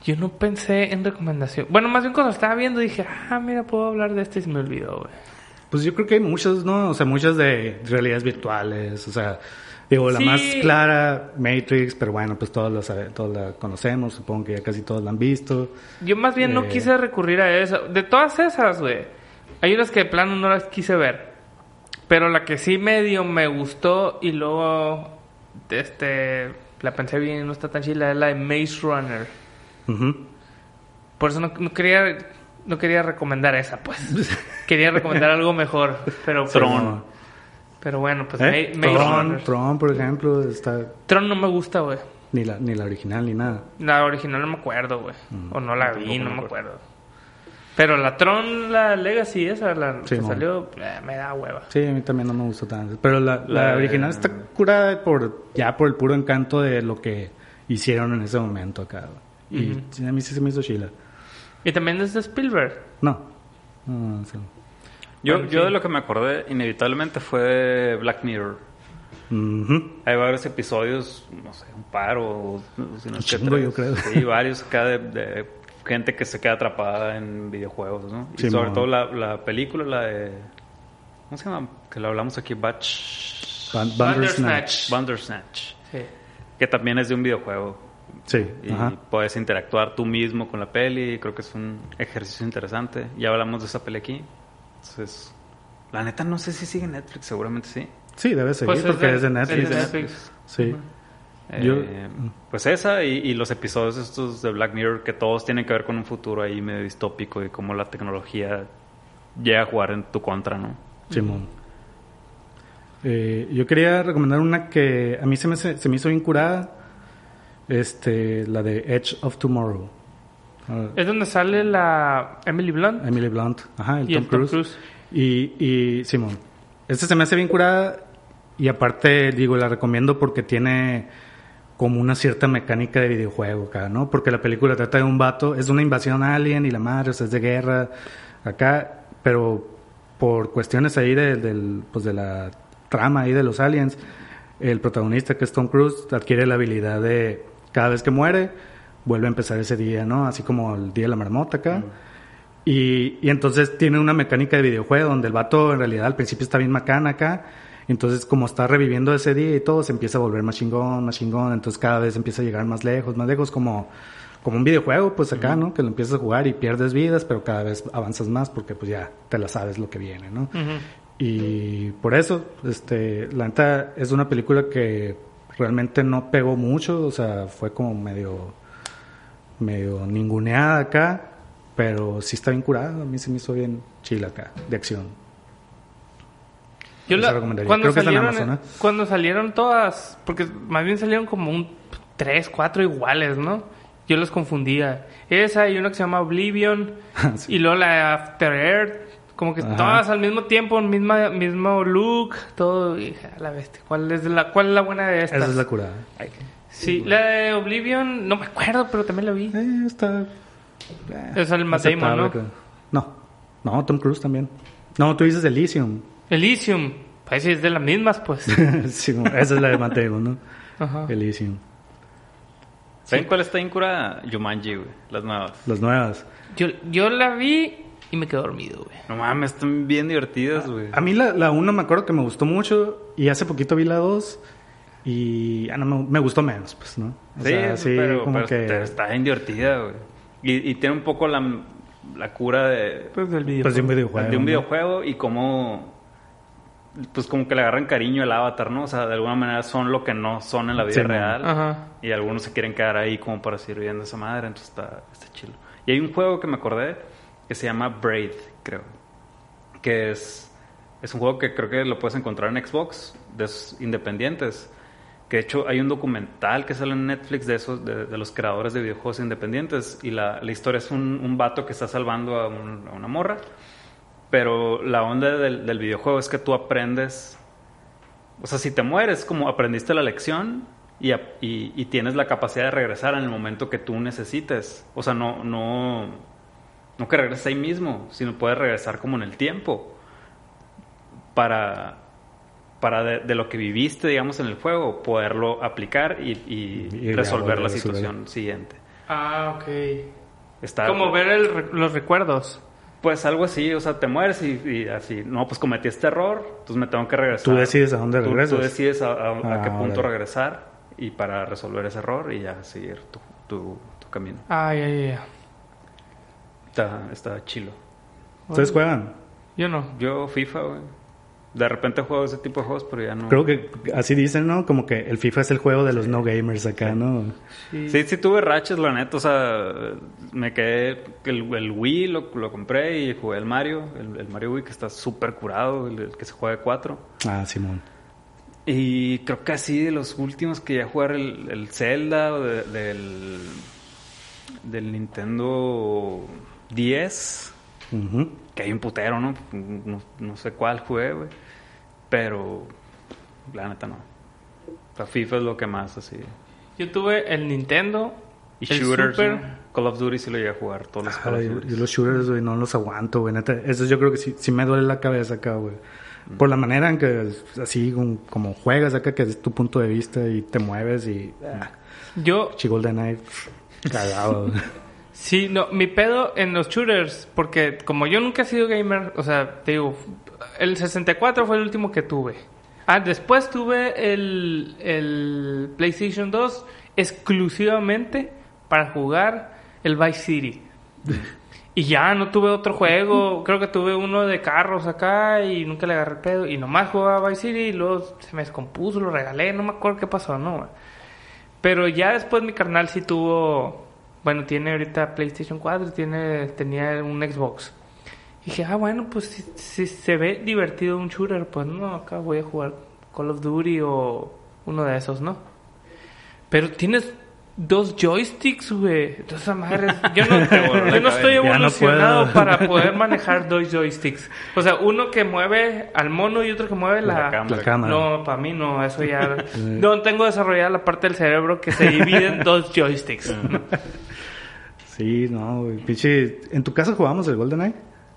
Yo no pensé en recomendación. Bueno, más bien cuando estaba viendo dije, ah, mira, puedo hablar de este y se me olvidó, güey. Pues yo creo que hay muchos, ¿no? O sea, muchas de realidades virtuales. O sea, digo, la Sí. más clara, Matrix, pero bueno, pues todos la, todos la conocemos. Supongo que ya casi todos la han visto. Yo más bien no Eh. quise recurrir a eso. De todas esas, güey. Hay unas que de plano no las quise ver. Pero la que sí medio me gustó y luego este la pensé bien y no está tan chila es la de Maze Runner. Ujú. Por eso no, no quería no quería recomendar esa, pues. quería recomendar algo mejor, pero pues, Tron. Pero bueno, pues ¿Eh? Ma- Maze Tron, Runner. Tron, por ejemplo, está Tron no me gusta, güey. ni la, ni la original ni nada. La original no me acuerdo, güey. Mm, o no la vi, no me acuerdo. Pero la Tron, la Legacy esa, la Sí, que salió, eh, me da hueva. Sí, a mí también no me gustó tanto. Pero la, la La- original está curada por, ya por el puro encanto de lo que hicieron en ese momento acá. Y Ujú. sí, a mí sí se me hizo chila. Y también es de Spielberg. No. No, sí. Yo, Bueno, yo sí. de lo que me acordé inevitablemente fue de Black Mirror. Hay varios episodios, no sé, un par o si no es que tres. yo creo. Sí, varios acá de, de gente que se queda atrapada en videojuegos, ¿no? Y Sí, sobre todo la, la película, la de... ¿Cómo se llama? Que lo hablamos aquí, Batch... Ban- Bandersnatch. Bandersnatch. Bandersnatch. Sí. Que también es de un videojuego. Sí, Y ajá. puedes interactuar tú mismo con la peli. Creo que es un ejercicio interesante. Ya hablamos de esa peli aquí. Entonces, la neta no sé si sigue Netflix, seguramente sí. Sí, debe seguir Pues es porque de- es de Netflix. es de Netflix. Sí. Eh, Yo- pues esa y, y los episodios estos de Black Mirror que todos tienen que ver con un futuro ahí medio distópico y cómo la tecnología llega a jugar en tu contra, ¿no? Simón. Eh, yo quería recomendar una que a mí se me, se me hizo bien curada. Este, la de Edge of Tomorrow. Es donde sale la Emily Blunt Emily Blunt. Ajá, el y Tom el Tom Cruise. Y, y Simón. Esta se me hace bien curada. Y aparte, digo, la recomiendo porque tiene como una cierta mecánica de videojuego acá, ¿no? Porque la película trata de un vato, es una invasión alien y la madre, o sea, es de guerra acá, pero por cuestiones ahí de, del, pues de la trama ahí de los aliens, el protagonista que es Tom Cruise adquiere la habilidad de cada vez que muere, vuelve a empezar ese día, ¿no? Así como el día de la marmota acá. Y, y entonces tiene una mecánica de videojuego donde el vato en realidad al principio está bien macana acá. Entonces, como está reviviendo ese día y todo, se empieza a volver más chingón, más chingón. Entonces, cada vez empieza a llegar más lejos, más lejos, como, como un videojuego, pues acá, ¿no? Que lo empiezas a jugar y pierdes vidas, pero cada vez avanzas más porque, pues ya te la sabes lo que viene, ¿no? Ujú. Y por eso, este, la neta es una película que realmente no pegó mucho, o sea, fue como medio, medio ninguneada acá, pero sí está bien curada, a mí se me hizo bien chila acá, de acción. Yo la- recomendaría. cuando Creo que salieron, Amazon, ¿eh? cuando salieron todas, porque más bien salieron como un tres, cuatro iguales, ¿no? Yo los confundía. Esa y una que se llama Oblivion Sí. y luego la After Earth, como que Ajá. todas al mismo tiempo, misma, mismo look, todo. Y dije, a la bestia, ¿cuál es la, cuál es la buena de estas? Esa es la curada. Sí, la de Oblivion, no me acuerdo, pero también la vi. Eh, está... eh, Es el Matt Damon, ¿no? No, no, Tom Cruise también. No, tú dices Elysium. Elysium, pues sí, es de las mismas, pues. sí, esa es la de Matt Damon, ¿no? Ajá. Elysium. ¿Saben cuál está en cura? Jumanji, güey. Las nuevas. Las nuevas. Yo, yo la vi y me quedé dormido, güey. No mames, están bien divertidas, güey. A mí la, la 1 me acuerdo que me gustó mucho y hace poquito vi la 2 y ah, no, me, me gustó menos, pues, ¿no? O Sí, sea, sí, pero, como pero que... está- bien divertida, güey. Y, y tiene un poco la, la cura de, Pues del video. Pues de un videojuego. de un ¿no? videojuego y cómo pues como que le agarran cariño al avatar, ¿no? O sea, de alguna manera son lo que no son en la vida Sí, man. real. Ajá. Y algunos se quieren quedar ahí como para seguir viendo esa madre, entonces está, está chido. Y hay un juego que me acordé que se llama Braid, creo. Que es, es un juego que creo que lo puedes encontrar en Xbox, de esos independientes. Que de hecho hay un documental que sale en Netflix de esos, de, de los creadores de videojuegos independientes. Y la, la historia es un, un vato que está salvando a, un- a una morra. Pero la onda del, del videojuego es que tú aprendes. O sea, si te mueres, como aprendiste la lección y, y tienes la capacidad de regresar en el momento que tú necesites. O sea, no, no, no que regreses ahí mismo, sino puedes regresar como en el tiempo para, para de, de lo que viviste, digamos, en el juego, poderlo aplicar y, y Y resolver la resolver. situación siguiente. Ah, ok. Está, Como ver el re- los recuerdos. Pues algo así, o sea, te mueres y, y así, no, pues cometí este error, entonces me tengo que regresar. Tú decides a dónde Tú- regresas. Tú, decides a, a- a Ah, qué punto órale. regresar y para resolver ese error y ya seguir tu, tu, tu camino. Ah, ya, ya, ya. Está, está chilo. ¿Ustedes juegan? Yo no. Yo FIFA, güey. De repente juego ese tipo de juegos, pero ya no. Creo que así dicen, ¿no? Como que el FIFA es el juego de los no gamers acá, ¿no? Sí, sí tuve raches, la neta. O sea, me quedé. El, el Wii lo, lo, compré y jugué el Mario. El, el Mario Wii que está súper curado, el, el, que se juega de 4. Ah, Simón. Y creo que así de los últimos que ya jugar el, el Zelda de, del, del Nintendo 10. Uh -huh. Que hay un putero, ¿no? No, no sé cuál fue, güey. Pero la neta no. Sea, FIFA es lo que más así. Yo tuve el Nintendo. Y el shooters, Super. ¿no? Call of Duty sí lo llegué a jugar, todos los Call of yo, Duty. yo los shooters, güey, no los aguanto, güey. Neta, eso yo creo que sí, sí me duele la cabeza acá, güey. Por la manera en que así como, como juegas acá, que es tu punto de vista y te mueves y... Ah, Yo, Golden Knight, cagado. sí, no, mi pedo en los shooters, porque como yo nunca he sido gamer, o sea, te digo, el 64 fue el último que tuve. Ah, después tuve el, el PlayStation 2 exclusivamente para jugar el Vice City. Y ya no tuve otro juego. Creo que tuve uno de carros acá y nunca le agarré el pedo. Y nomás jugaba Vice City y luego se me descompuso, lo regalé. No me acuerdo qué pasó, ¿no? Pero ya después mi carnal sí tuvo... Bueno, tiene ahorita PlayStation 4 tiene, tenía un Xbox. Y dije, ah, bueno, pues si, si se ve divertido un shooter, pues no, acá voy a jugar Call of Duty o uno de esos, ¿no? Pero tienes dos joysticks, güey. Esa madre. Yo no, yo no estoy no evolucionado puedo. para poder manejar dos joysticks. O sea, uno que mueve al mono y otro que mueve la, La cámara. La cámara. No, para mí no, eso ya. no tengo desarrollada la parte del cerebro que se divide en dos joysticks. Sí, no, güey. Pinche... ¿En tu casa jugamos el Golden Knight?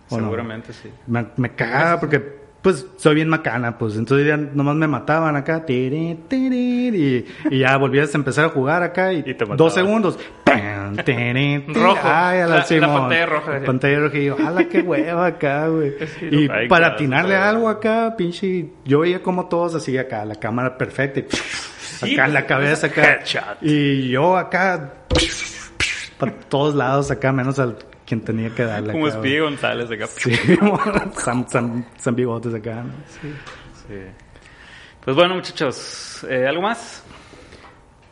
¿O no? Seguramente sí. Me, me cagaba porque, pues, soy bien macana, pues. Entonces ya nomás me mataban acá. tiri, tiri, y, y ya volvías a empezar a jugar acá y, Y te mataban. dos segundos. pam, tiri, Rojo. Ay, a la, La- la Simón. pantalla roja. La pantalla roja. Y yo, ala, qué hueva acá, güey. Sí, y para claro, atinarle claro. algo acá, pinche. Yo veía como todos así acá, la cámara perfecta. Y, acá en la cabeza acá. Headshot. Y yo acá. Para todos lados acá, menos al quien tenía que darle. Como. Speedy González acá. Sí, San, San, San Bigotes acá, ¿no? Sí. Pues bueno, muchachos, ¿eh, ¿algo más?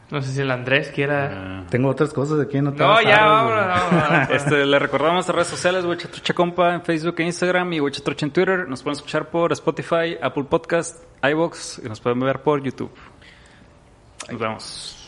No sé si el Andrés quiera. Ah. Tengo otras cosas aquí, no te No, las ya, güey. vámonos. Este, le recordamos nuestras redes sociales, Huechatrucha Compa, en Facebook e Instagram y Huechatrucha en Twitter. Nos pueden escuchar por Spotify, Apple Podcast, iVoox y nos pueden ver por YouTube. Nos vemos.